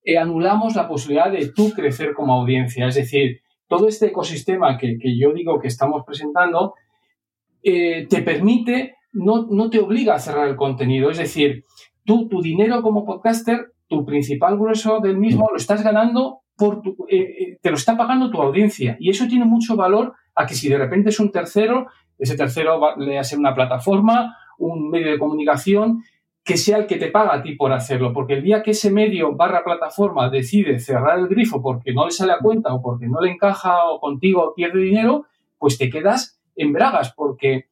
eh, anulamos la posibilidad de tú crecer como audiencia. Es decir, todo este ecosistema que, yo digo que estamos presentando eh, te permite, no, no, te obliga a cerrar el contenido. Es decir, tú, tu dinero como podcaster, tu principal grueso del mismo lo estás ganando por tu, eh, te lo está pagando tu audiencia. Y eso tiene mucho valor a que si de repente es un tercero, ese tercero va, le hace una plataforma, un medio de comunicación, que sea el que te paga a ti por hacerlo, porque el día que ese medio barra plataforma decide cerrar el grifo porque no le sale a cuenta o porque no le encaja o contigo pierde dinero, pues te quedas en bragas, porque,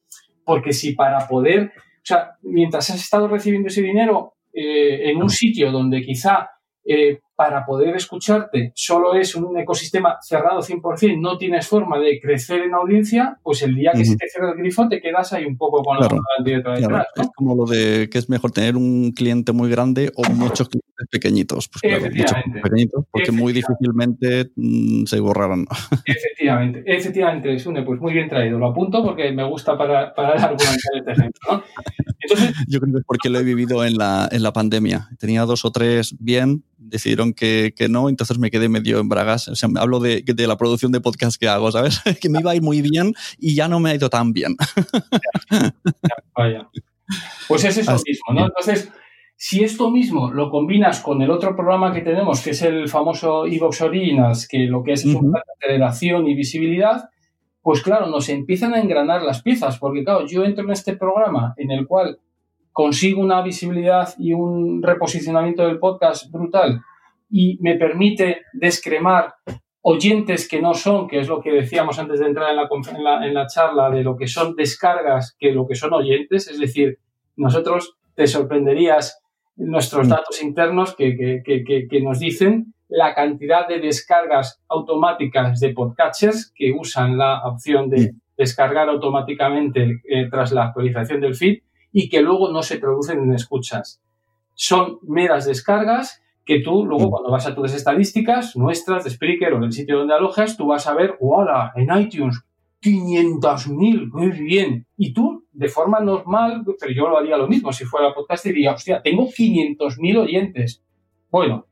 porque si para poder, o sea, mientras has estado recibiendo ese dinero eh, en un sitio donde quizá eh, para poder escucharte solo es un ecosistema cerrado 100%, no tienes forma de crecer en audiencia, pues el día que se te cierra el grifo te quedas ahí un poco con la detrás. Es como lo de que es mejor tener un cliente muy grande o muchos clientes pequeñitos. Pues claro, muchos pequeñitos, porque muy difícilmente mm, se borrarán. Efectivamente, efectivamente, Sune, pues muy bien traído. Lo apunto porque me gusta para, para argumentar este ejemplo. Yo creo que es porque lo he vivido en la, en la pandemia. Tenía dos o tres bien, decidieron que, que, no, entonces me quedé medio en bragas. O sea, hablo de, de, la producción de podcast que hago, ¿sabes? que me iba a ir muy bien y ya no me ha ido tan bien. vaya. Pues es eso mismo, ¿no? Entonces, Si esto mismo lo combinas con el otro programa que tenemos, que es el famoso Evox Originals, que lo que es es un plan de aceleración y visibilidad, pues claro, nos empiezan a engranar las piezas, porque claro, yo entro en este programa en el cual consigo una visibilidad y un reposicionamiento del podcast brutal y me permite descremar oyentes que no son, que es lo que decíamos antes de entrar en la, en la, charla, de lo que son descargas que lo que son oyentes, es decir, nosotros te sorprenderías nuestros mm. datos internos que, que, nos dicen la cantidad de descargas automáticas de podcatchers que usan la opción de mm. descargar automáticamente eh, tras la actualización del feed y que luego no se traducen en escuchas. Son meras descargas que tú luego mm. cuando vas a tus estadísticas nuestras de Spreaker o del sitio donde alojas, tú vas a ver, ¡hola! En iTunes, 500.000, muy bien. Y tú, de forma normal, pero yo lo haría lo mismo, si fuera podcast, diría, hostia, tengo 500.000 oyentes. Bueno,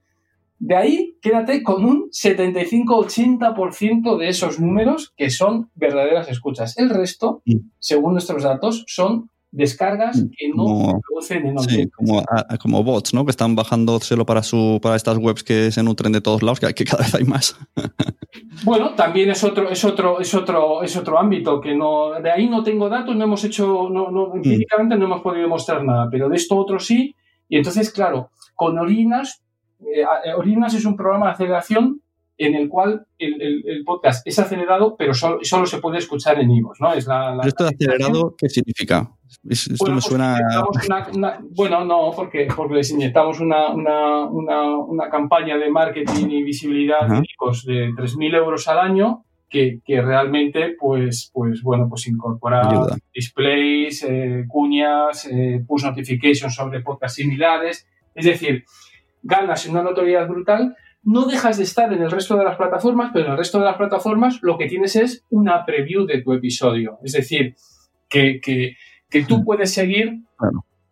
de ahí quédate con un 75-80% de esos números que son verdaderas escuchas. El resto, según nuestros datos, son descargas mm, que no producen en Sí, como, como, bots, ¿no? Que están bajándoselo para su para estas webs que se nutren de todos lados, que, que cada vez hay más. bueno, también es otro, es otro, es otro, es otro ámbito que no, de ahí no tengo datos, no hemos hecho, no, no, mm. empíricamente no hemos podido demostrar nada, pero de esto otro sí. Y entonces, claro, con Orinas, eh, eh, Orinas es un programa de aceleración en el cual el, podcast es acelerado, pero solo, solo, se puede escuchar en IVOS, ¿no? Es la, ¿Esto de acelerado qué significa? esto bueno, me pues suena... bueno, no, porque, porque les inyectamos una, una, una, campaña de marketing y visibilidad de IVOS de 3.000 euros al año que, que, realmente, pues, pues, bueno, pues incorpora displays, eh, cuñas, eh, push notifications sobre podcasts similares. Es decir, ganas una notoriedad brutal no dejas de estar en el resto de las plataformas, pero en el resto de las plataformas lo que tienes es una preview de tu episodio. Es decir, que, tú mm. puedes seguir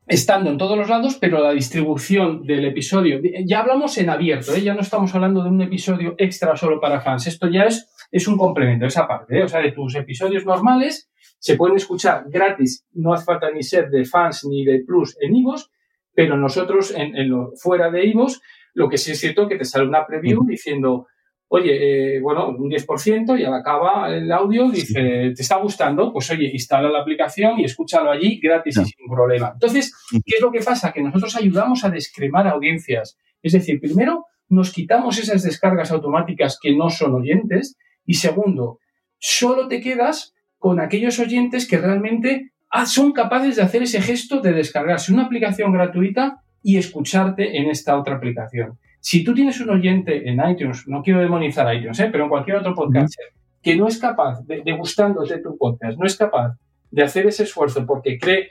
estando en todos los lados, pero la distribución del episodio, ya hablamos en abierto, ¿eh? ya no estamos hablando de un episodio extra solo para fans, esto ya es, es un complemento, esa parte, ¿eh? o sea, de tus episodios normales se pueden escuchar gratis, no hace falta ni ser de fans ni de plus en IVOS, pero nosotros en, lo, fuera de IVOS lo que sí es cierto que te sale una preview diciendo, oye, eh, bueno, un 10% y al acaba el audio dice, ¿te está gustando? Pues oye, instala la aplicación y escúchalo allí gratis y sin problema. Entonces, ¿qué es lo que pasa? Que nosotros ayudamos a descremar audiencias. Es decir, primero, nos quitamos esas descargas automáticas que no son oyentes y segundo, solo te quedas con aquellos oyentes que realmente ah, son capaces de hacer ese gesto de descargarse una aplicación gratuita y escucharte en esta otra aplicación. Si tú tienes un oyente en iTunes, no quiero demonizar iTunes, ¿eh? pero en cualquier otro podcast, que no es capaz de, gustándote tu podcast, no es capaz de hacer ese esfuerzo porque cree,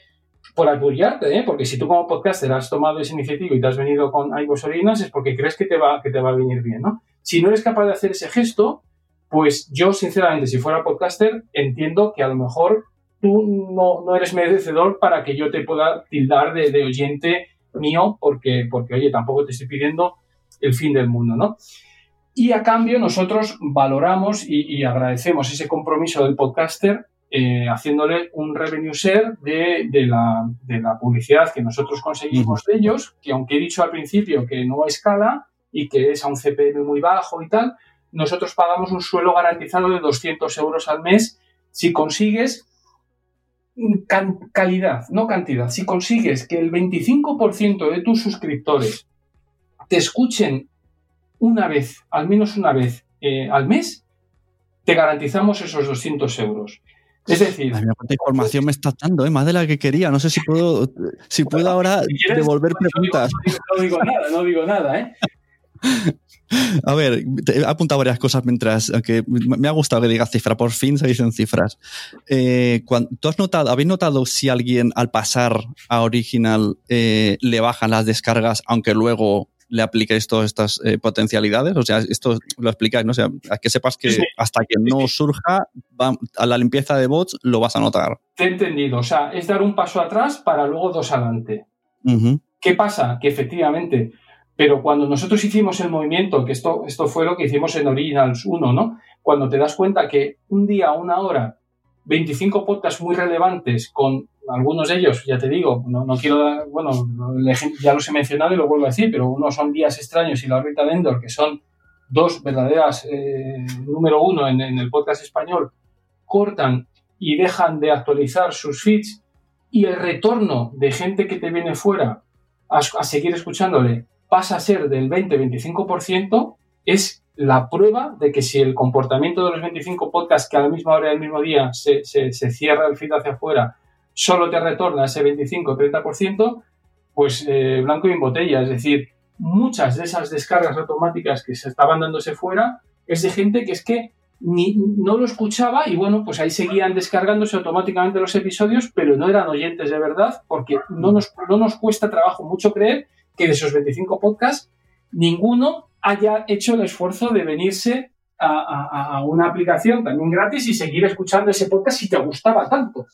por apoyarte, ¿eh? porque si tú como podcaster has tomado esa iniciativa y te has venido con iVoox Originals es porque crees que te va, que te va a venir bien, ¿no? Si no eres capaz de hacer ese gesto, pues yo sinceramente, si fuera podcaster, entiendo que a lo mejor tú no, no eres merecedor para que yo te pueda tildar de, de oyente mío porque, porque, oye, tampoco te estoy pidiendo el fin del mundo, ¿no? Y a cambio nosotros valoramos y, agradecemos ese compromiso del podcaster eh, haciéndole un revenue share de, de, la, de, la, publicidad que nosotros conseguimos de ellos, que aunque he dicho al principio que no escala y que es a un CPM muy bajo y tal, nosotros pagamos un suelo garantizado de 200 euros al mes si consigues calidad, no cantidad. Si consigues que el 25% de tus suscriptores te escuchen una vez, al menos una vez eh, al mes, te garantizamos esos 200 euros. Es decir, cuánta información me estás dando, ¿eh? más de la que quería. No sé si puedo, si puedo ahora devolver preguntas. No digo, nada, no digo nada, ¿eh? A ver, he apuntado varias cosas mientras, aunque me ha gustado que digas cifra, por fin se dicen cifras. Eh, ¿Tú has notado, habéis notado si alguien al pasar a Original eh, le bajan las descargas, aunque luego le apliquéis todas estas eh, potencialidades? O sea, esto lo explicáis, ¿no? O sea, que sepas que hasta que no surja a la limpieza de bots lo vas a notar. Te he entendido. O sea, es dar un paso atrás para luego dos adelante. ¿Qué pasa? Que efectivamente pero cuando nosotros hicimos el movimiento, que esto, esto fue lo que hicimos en Originals 1, ¿no? Cuando te das cuenta que un día, una hora, 25 podcasts muy relevantes con algunos de ellos, ya te digo, no, no quiero dar, bueno, ya los he mencionado y lo vuelvo a decir, pero unos son Días Extraños y La órbita de Endor, que son dos verdaderas, eh, número uno en, el podcast español, cortan y dejan de actualizar sus feeds y el retorno de gente que te viene fuera a seguir escuchándole pasa a ser del 20-25%, es la prueba de que si el comportamiento de los 25 podcasts que a la misma hora del mismo día se, cierra el feed hacia afuera solo te retorna ese 25-30%, pues eh, blanco y en botella. Es decir, muchas de esas descargas automáticas que se estaban dándose fuera es de gente que es que ni, no lo escuchaba y bueno, pues ahí seguían descargándose automáticamente los episodios, pero no eran oyentes de verdad porque no nos cuesta trabajo mucho creer que de esos 25 podcasts ninguno haya hecho el esfuerzo de venirse a, una aplicación también gratis y seguir escuchando ese podcast si te gustaba tanto.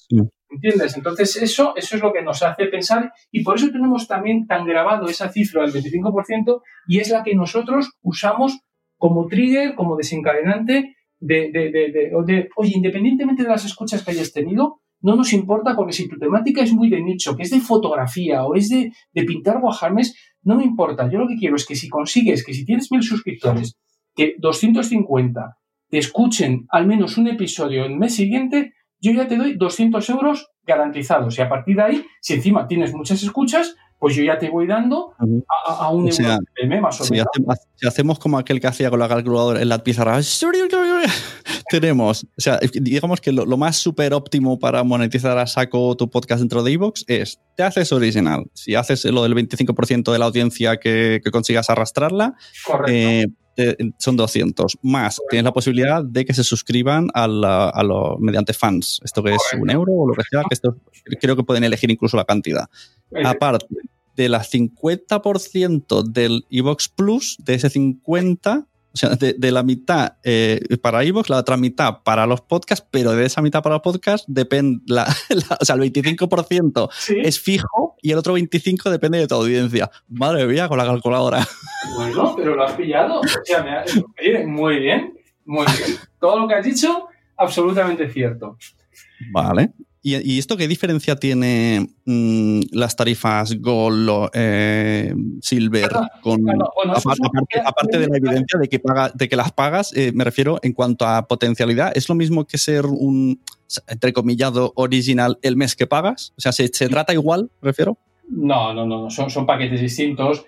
¿Entiendes? Entonces, eso, eso es lo que nos hace pensar y por eso tenemos también tan grabado esa cifra del 25% y es la que nosotros usamos como trigger, como desencadenante de, de, de, oye, independientemente de las escuchas que hayas tenido, no nos importa porque si tu temática es muy de nicho, que es de fotografía o es de, de pintar guajarmes, no me importa. Yo lo que quiero es que si consigues, que si tienes mil suscriptores, que 250 te escuchen al menos un episodio el mes siguiente, yo ya te doy 200 euros garantizados. Y a partir de ahí, si encima tienes muchas escuchas, pues yo ya te voy dando a, un euro más o menos. Si hacemos, como aquel que hacía con la calculadora en la pizarra, tenemos, o sea, digamos que lo, más súper óptimo para monetizar a saco tu podcast dentro de Evox es, te haces original. Si haces lo del 25% de la audiencia que, consigas arrastrarla, eh, son 200. Más, tienes la posibilidad de que se suscriban a, lo, mediante fans. Esto que es un euro o lo que sea, que esto creo que pueden elegir incluso la cantidad. Aparte de la 50% del Evox Plus, de ese 50, o sea, de, la mitad eh, para iVoox, la otra mitad para los podcasts, pero de esa mitad para los podcasts depende, la, o sea, el 25% es fijo y el otro 25% depende de tu audiencia. Madre mía, con la calculadora. Bueno, pero lo has pillado. O sea, me muy bien, muy bien. Todo lo que has dicho, absolutamente cierto. Vale. ¿Y, esto qué diferencia tiene mm, las tarifas Gold, eh, Silver, con, aparte, de la evidencia de que, paga, de que las pagas, eh, me refiero en cuanto a potencialidad, ¿es lo mismo que ser un, entrecomillado, original el mes que pagas? O sea, ¿se, trata igual, refiero? No, no, no, son, son paquetes distintos.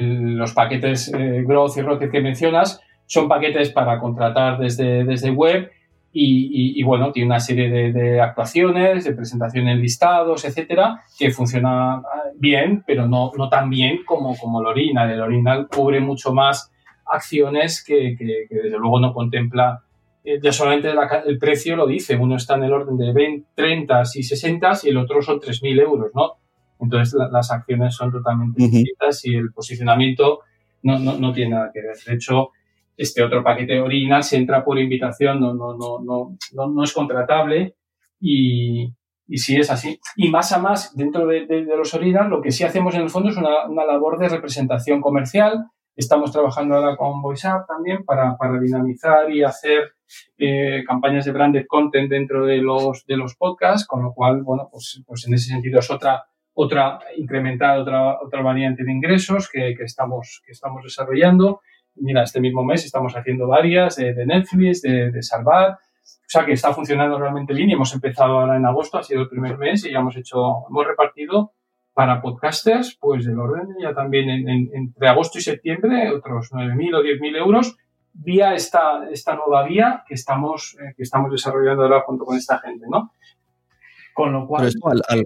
los paquetes eh, Growth y Rocket que mencionas son paquetes para contratar desde, desde web y, bueno, tiene una serie de, actuaciones, de presentación en listados, etcétera, que funciona bien, pero no, no tan bien como, como el Original. El Original cubre mucho más acciones que, que, desde luego no contempla. Eh, ya solamente el precio lo dice, uno está en el orden de 20, 30 y 60 y el otro son 3.000 euros, ¿no? Entonces las acciones son totalmente distintas y el posicionamiento no, no, no tiene nada que ver. De hecho, este otro paquete original se entra por invitación, no, no, no, no, no, es contratable y, y sí es así. Y más a más, dentro de, de, los original, lo que sí hacemos en el fondo es una, una labor de representación comercial. Estamos trabajando ahora con VoiceUp también para, para dinamizar y hacer eh, campañas de branded content dentro de los, de los podcasts, con lo cual, bueno, pues, pues en ese sentido es otra, otra incrementar otra, otra variante de ingresos que, que, estamos, que estamos desarrollando mira, este mismo mes estamos haciendo varias de, Netflix, de, de Salvar, o sea que está funcionando realmente bien y hemos empezado ahora en agosto, ha sido el primer mes y ya hemos hecho, hemos repartido para podcasters, pues del orden ya también entre agosto y septiembre, otros 9.000 o 10.000 euros vía esta, esta nueva vía que estamos, eh, que estamos desarrollando ahora junto con esta gente, ¿no? Con lo cual.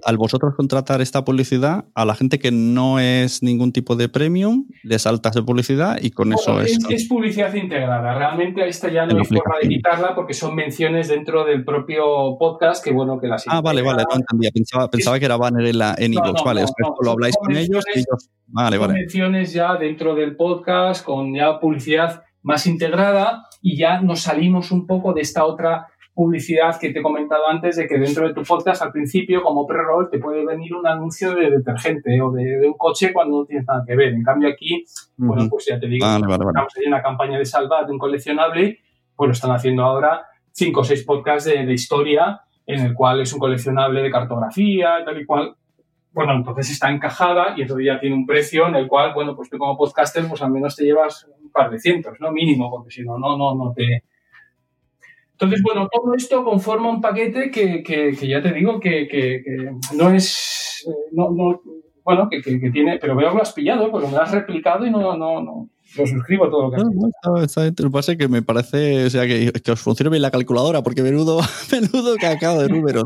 al, vosotros contratar esta publicidad, a la gente que no es ningún tipo de premium, le saltas de publicidad y con eso es. Es publicidad integrada. Realmente esta ya no hay forma de quitarla porque son menciones dentro del propio podcast que, bueno, que las. Ah, vale, vale, no entendía. Pensaba, pensaba que era banner en, la, en vale. lo habláis con ellos y ellos. Vale, vale. menciones ya dentro del podcast con ya publicidad más integrada y ya nos salimos un poco de esta otra publicidad que te he comentado antes de que dentro de tu podcast al principio como pre-roll te puede venir un anuncio de detergente o de, un coche cuando no tienes nada que ver. En cambio aquí, bueno, pues ya te digo, estamos en una campaña de salva de un coleccionable, pues lo están haciendo ahora cinco o seis podcasts de, historia en el cual es un coleccionable de cartografía, tal y cual. Bueno, entonces está encajada y entonces ya tiene un precio en el cual, bueno, pues tú como podcaster, pues al menos te llevas un par de cientos, ¿no? Mínimo, porque si no, no, no, no te, entonces, bueno, todo esto conforma un paquete que, que, ya te digo que, que no es, no, no, bueno, que, tiene, pero veo que lo has pillado porque me lo has replicado y no, no, no, lo suscribo todo lo que has no, no, está, Lo que pasa es que me parece, o sea, que, que os funcione bien la calculadora porque menudo, menudo cacao de números.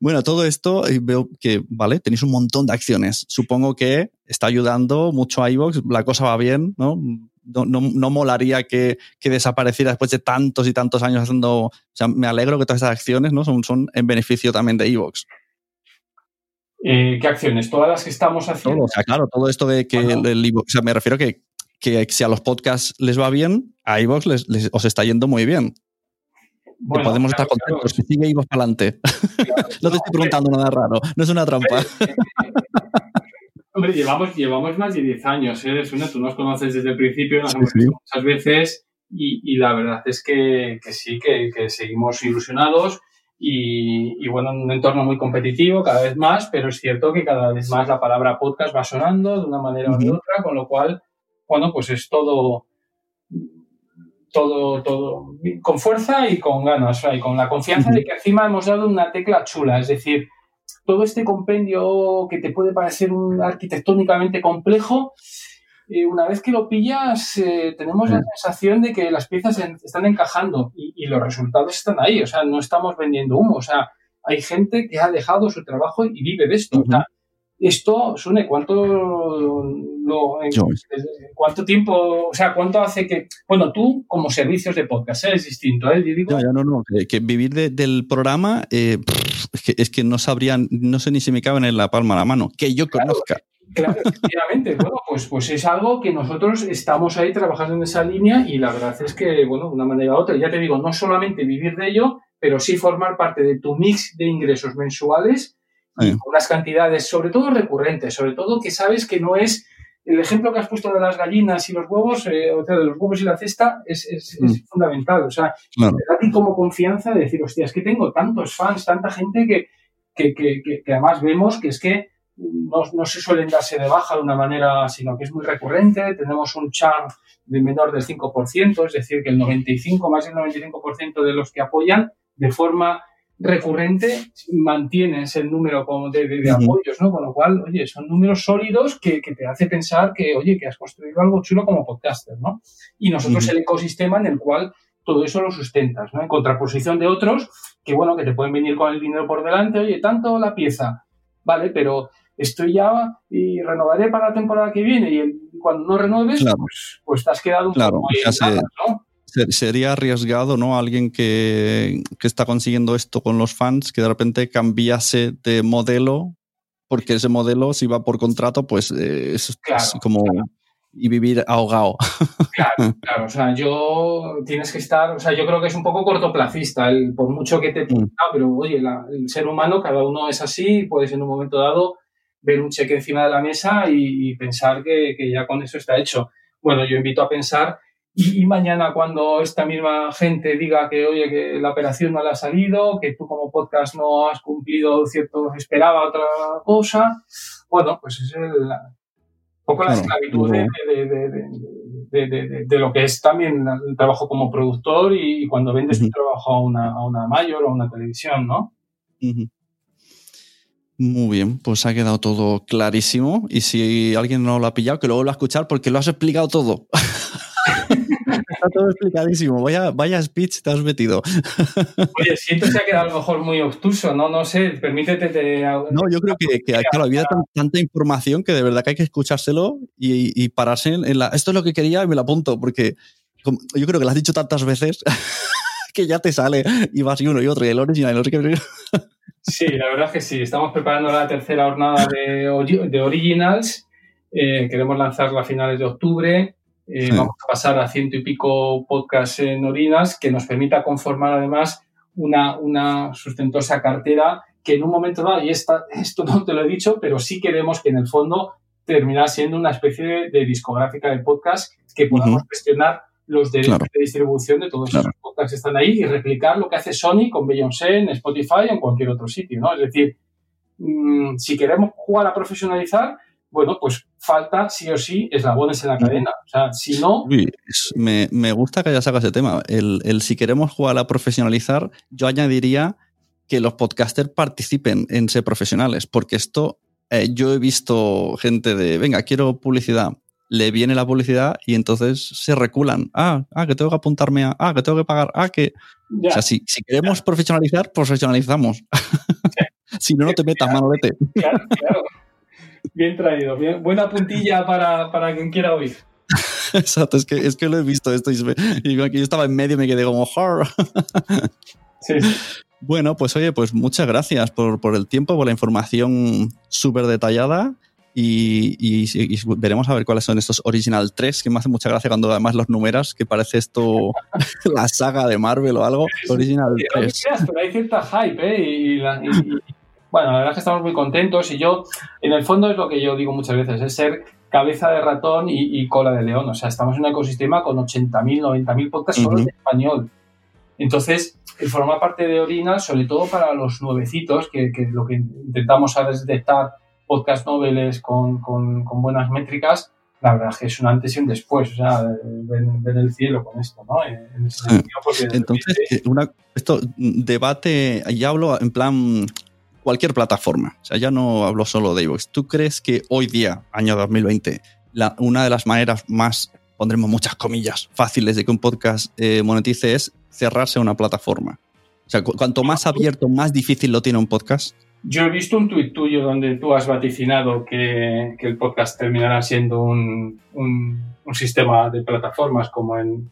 Bueno, todo esto eh, veo que, vale, tenéis un montón de acciones. Supongo que está ayudando mucho a iVoox, la cosa va bien, ¿no? No, no, molaría que, que, desapareciera después de tantos y tantos años haciendo. O sea, me alegro que todas estas acciones ¿no? son, son en beneficio también de Evox. Eh, ¿Qué acciones? Todas las que estamos haciendo. Todo, o sea, claro, todo esto de que el, o sea, me refiero que, que si a los podcasts les va bien, a Evox les, os está yendo muy bien. podemos estar contentos, que sigue Evox para adelante. no te estoy preguntando nada raro, no es una trampa. Hombre, llevamos, llevamos más de 10 años, ¿eh? tú nos conoces desde el principio, nos hemos visto muchas veces y, la verdad es que, sí, que, seguimos ilusionados y, bueno, en un entorno muy competitivo cada vez más, pero es cierto que cada vez más la palabra podcast va sonando de una manera u otra, con lo cual, bueno, pues es todo, todo, todo con fuerza y con ganas, y con la confianza de que encima hemos dado una tecla chula, es decir, todo este compendio que te puede parecer un arquitectónicamente complejo, eh, una vez que lo pillas, eh, tenemos la sensación de que las piezas están encajando y, los resultados están ahí. O sea, no estamos vendiendo humo. O sea, hay gente que ha dejado su trabajo y vive de esto. Esto, Sune, ¿cuánto, lo, ¿cuánto tiempo, o sea, cuánto hace que, bueno, tú como servicios de podcast, ¿eh? es distinto, ¿eh? no, no, no, que, vivir del programa, es, que, no sabrían, no sé ni si me caben en la palma de la mano, que yo conozca. Claro, efectivamente. bueno, pues, pues es algo que nosotros estamos ahí trabajando en esa línea y la verdad es que, bueno, de una manera u otra, ya te digo, no solamente vivir de ello, pero sí formar parte de tu mix de ingresos mensuales con unas cantidades, sobre todo recurrentes, sobre todo que sabes que no es el ejemplo que has puesto de las gallinas y los huevos, eh, o sea, de los huevos y la cesta, es, es, mm. fundamental. O sea, te da a ti como confianza de decir, hostia, es que tengo tantos fans, tanta gente que, que, que, que además vemos que es que no, no, se suelen darse de baja de una manera, sino que es muy recurrente. Tenemos un char de menor del 5%, es decir, que el 95, más del 95% de los que apoyan de forma recurrente mantienes el número de, de, apoyos, ¿no? Con lo cual, oye, son números sólidos que, que, te hace pensar que, oye, que has construido algo chulo como podcaster, ¿no? Y nosotros el ecosistema en el cual todo eso lo sustentas, ¿no? En contraposición de otros que, bueno, que te pueden venir con el dinero por delante, oye, tanto la pieza, vale, pero estoy ya y renovaré para la temporada que viene y cuando no renueves, pues, pues, te has quedado un poco ahí ¿no? Sería arriesgado, ¿no? Alguien que, que, está consiguiendo esto con los fans, que de repente cambiase de modelo, porque ese modelo, si va por contrato, pues eh, es, como... Y vivir ahogado. Claro, claro. O sea, yo tienes que estar. O sea, yo creo que es un poco cortoplacista, el, por mucho que te. Mm. pero oye, el ser humano, cada uno es así, puedes en un momento dado ver un cheque encima de la mesa y, pensar que, ya con eso está hecho. Bueno, yo invito a pensar y, mañana cuando esta misma gente diga que, oye, que la operación no le ha salido, que tú como podcast no has cumplido cierto, esperaba otra cosa, bueno, pues es el, un poco la esclavitud de, lo que es también el trabajo como productor y, cuando vendes tu trabajo a una, a una mayor o a una televisión, ¿no? Muy bien, pues ha quedado todo clarísimo. Y si alguien no lo ha pillado, que lo vuelva a escuchar porque lo has explicado todo. Está todo explicadísimo. Vaya, vaya speech te has metido. Oye, siento que se ha quedado a lo mejor muy obtuso, ¿no? No sé, permítete. Te... No, yo creo que, que claro, había tanta información que de verdad que hay que escuchárselo y, y pararse en la. Esto es lo que quería y me lo apunto, porque yo creo que lo has dicho tantas veces que ya te sale y vas y uno y otro y el original y el original. Sí, la verdad es que sí. Estamos preparando la tercera jornada de, de Originals. Eh, queremos lanzarla a finales de octubre. Eh, vamos a pasar a ciento y pico podcasts en Originals que nos permita conformar además una, una sustentosa cartera que en un momento dado, y esta, esto no te lo he dicho, pero sí queremos que en el fondo termine siendo una especie de, discográfica de podcast que podamos gestionar los derechos de distribución de todos esos podcasts que están ahí y replicar lo que hace Sony con Beyoncé en Spotify o en cualquier otro sitio, ¿no? Es decir, mm, si queremos jugar a profesionalizar, bueno, pues falta sí o sí eslabones en la cadena. O sea, si no... me, gusta que haya sacado ese tema. El, el, si queremos jugar a profesionalizar, yo añadiría que los podcasters participen en ser profesionales, porque esto eh, yo he visto gente de, venga, quiero publicidad, le viene la publicidad y entonces se reculan. Ah, ah, que tengo que apuntarme a, ah, que tengo que pagar, ah, que... O sea, si, queremos profesionalizar, profesionalizamos. si no, no te metas, manolete. Claro, claro. Bien traído, bien, buena puntilla para, para quien quiera oír. Exacto, es que, es que lo he visto esto y, y yo estaba en medio y me quedé como... sí. Bueno, pues oye, pues muchas gracias por, por el tiempo, por la información súper detallada. Y, veremos a ver cuáles son estos Original 3, que me hace mucha gracia cuando además los numeras, que parece esto la saga de Marvel o algo. Original 3. pero hay cierta hype, ¿eh? Y, bueno, la verdad es que estamos muy contentos y yo, en el fondo es lo que yo digo muchas veces, es ser cabeza de ratón y, cola de león. O sea, estamos en un ecosistema con 80.000, 90.000 podcasts solo en español. Entonces, forma parte de Original, sobre todo para los nuevecitos, que, que lo que intentamos es detectar podcast noveles con, con, buenas métricas, la verdad es que es un antes y un después, o sea, ven, el cielo con esto, ¿no? Entonces, eh, esto debate, ya hablo en plan cualquier plataforma, o sea, ya no hablo solo de iVoox. ¿Tú crees que hoy día, año 2020, la, una de las maneras más, pondremos muchas comillas, fáciles de que un podcast eh, monetice es cerrarse a una plataforma? O sea, cuanto más abierto, más difícil lo tiene un podcast. Yo he visto un tuit tuyo donde tú has vaticinado que, el podcast terminará siendo un, sistema de plataformas como en...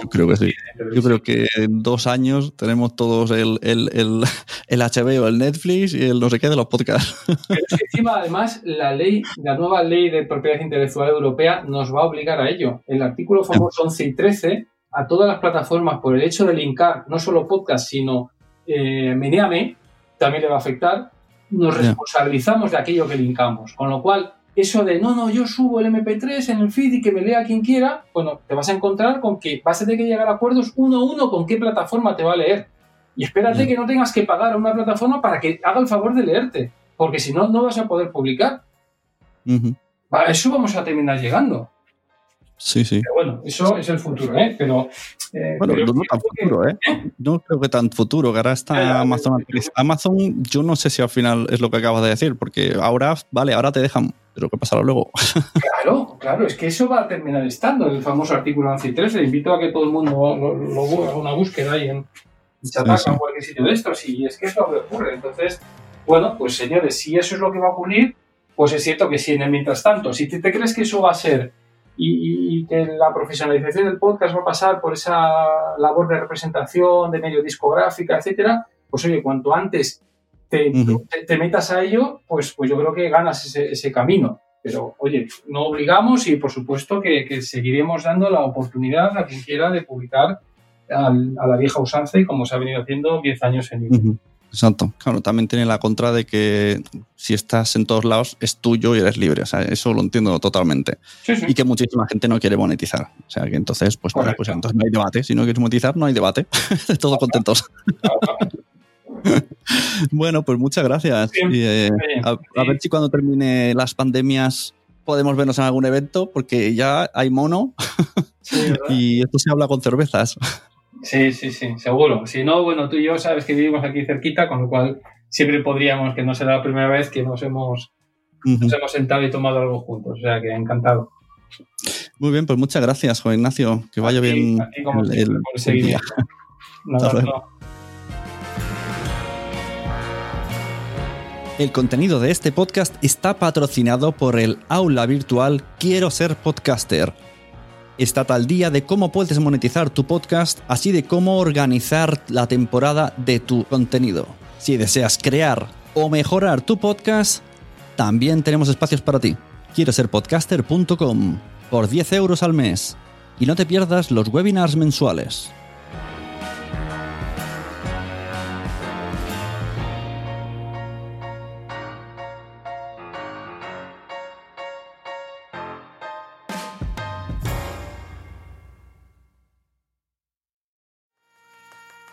yo creo que sí. Yo creo que en dos años tenemos todos el, el, el, el, HBO, el Netflix y el no sé qué de los podcasts. Pero encima, además, la ley, la nueva ley de propiedad intelectual europea nos va a obligar a ello. El artículo famoso 11 y 13 a todas las plataformas por el hecho de linkar no solo podcast, sino eh, Meneame, también le va a afectar, nos responsabilizamos de aquello que linkamos. Con lo cual, eso de no, no, yo subo el MP3 en el feed y que me lea quien quiera, bueno, te vas a encontrar con que vas a tener que llegar a acuerdos uno a uno con qué plataforma te va a leer. Y espérate que no tengas que pagar a una plataforma para que haga el favor de leerte, porque si no, no vas a poder publicar. A eso vamos a terminar llegando. Sí, sí. Pero bueno, eso es el futuro, ¿eh? Pero. Eh, bueno, no tan futuro, ¿eh? No creo que tan futuro, que ahora está Amazon. Amazon, yo no sé si al final es lo que acabas de decir, porque ahora, vale, ahora te dejan, pero ¿qué pasará luego? Claro, claro, es que eso va a terminar estando, el famoso artículo 11 y 13. invito a que todo el mundo lo, haga una búsqueda ahí en Chataca o cualquier sitio de estos, y es que es lo que ocurre. Entonces, bueno, pues señores, si eso es lo que va a ocurrir, pues es cierto que sí, en el mientras tanto, si te crees que eso va a ser y, que la profesionalización del podcast va a pasar por esa labor de representación, de medio discográfica, etcétera, pues oye, cuanto antes te, metas a ello, pues, pues yo creo que ganas ese, camino. Pero oye, no obligamos y por supuesto que, seguiremos dando la oportunidad a quien quiera de publicar a la vieja usanza y como se ha venido haciendo 10 años en uh Exacto. Claro, también tiene la contra de que si estás en todos lados es tuyo y eres libre. O sea, eso lo entiendo totalmente. Y que muchísima gente no quiere monetizar. O sea, que entonces, pues, pues entonces no hay debate. Si no quieres monetizar, no hay debate. Todos contentos. bueno, pues muchas gracias. Eh, a, ver si cuando termine las pandemias podemos vernos en algún evento, porque ya hay mono y esto se habla con cervezas. Sí, sí, sí, seguro. Si no, bueno, tú y yo sabes que vivimos aquí cerquita, con lo cual siempre podríamos, que no será la primera vez que nos hemos, nos hemos sentado y tomado algo juntos. O sea que encantado. Muy bien, pues muchas gracias, Juan Ignacio. Que vaya bien el, El contenido de este podcast está patrocinado por el aula virtual Quiero ser podcaster Está al día de cómo puedes monetizar tu podcast, así de cómo organizar la temporada de tu contenido. Si deseas crear o mejorar tu podcast, también tenemos espacios para ti. Quiero ser podcaster.com por 10 euros al mes. Y no te pierdas los webinars mensuales.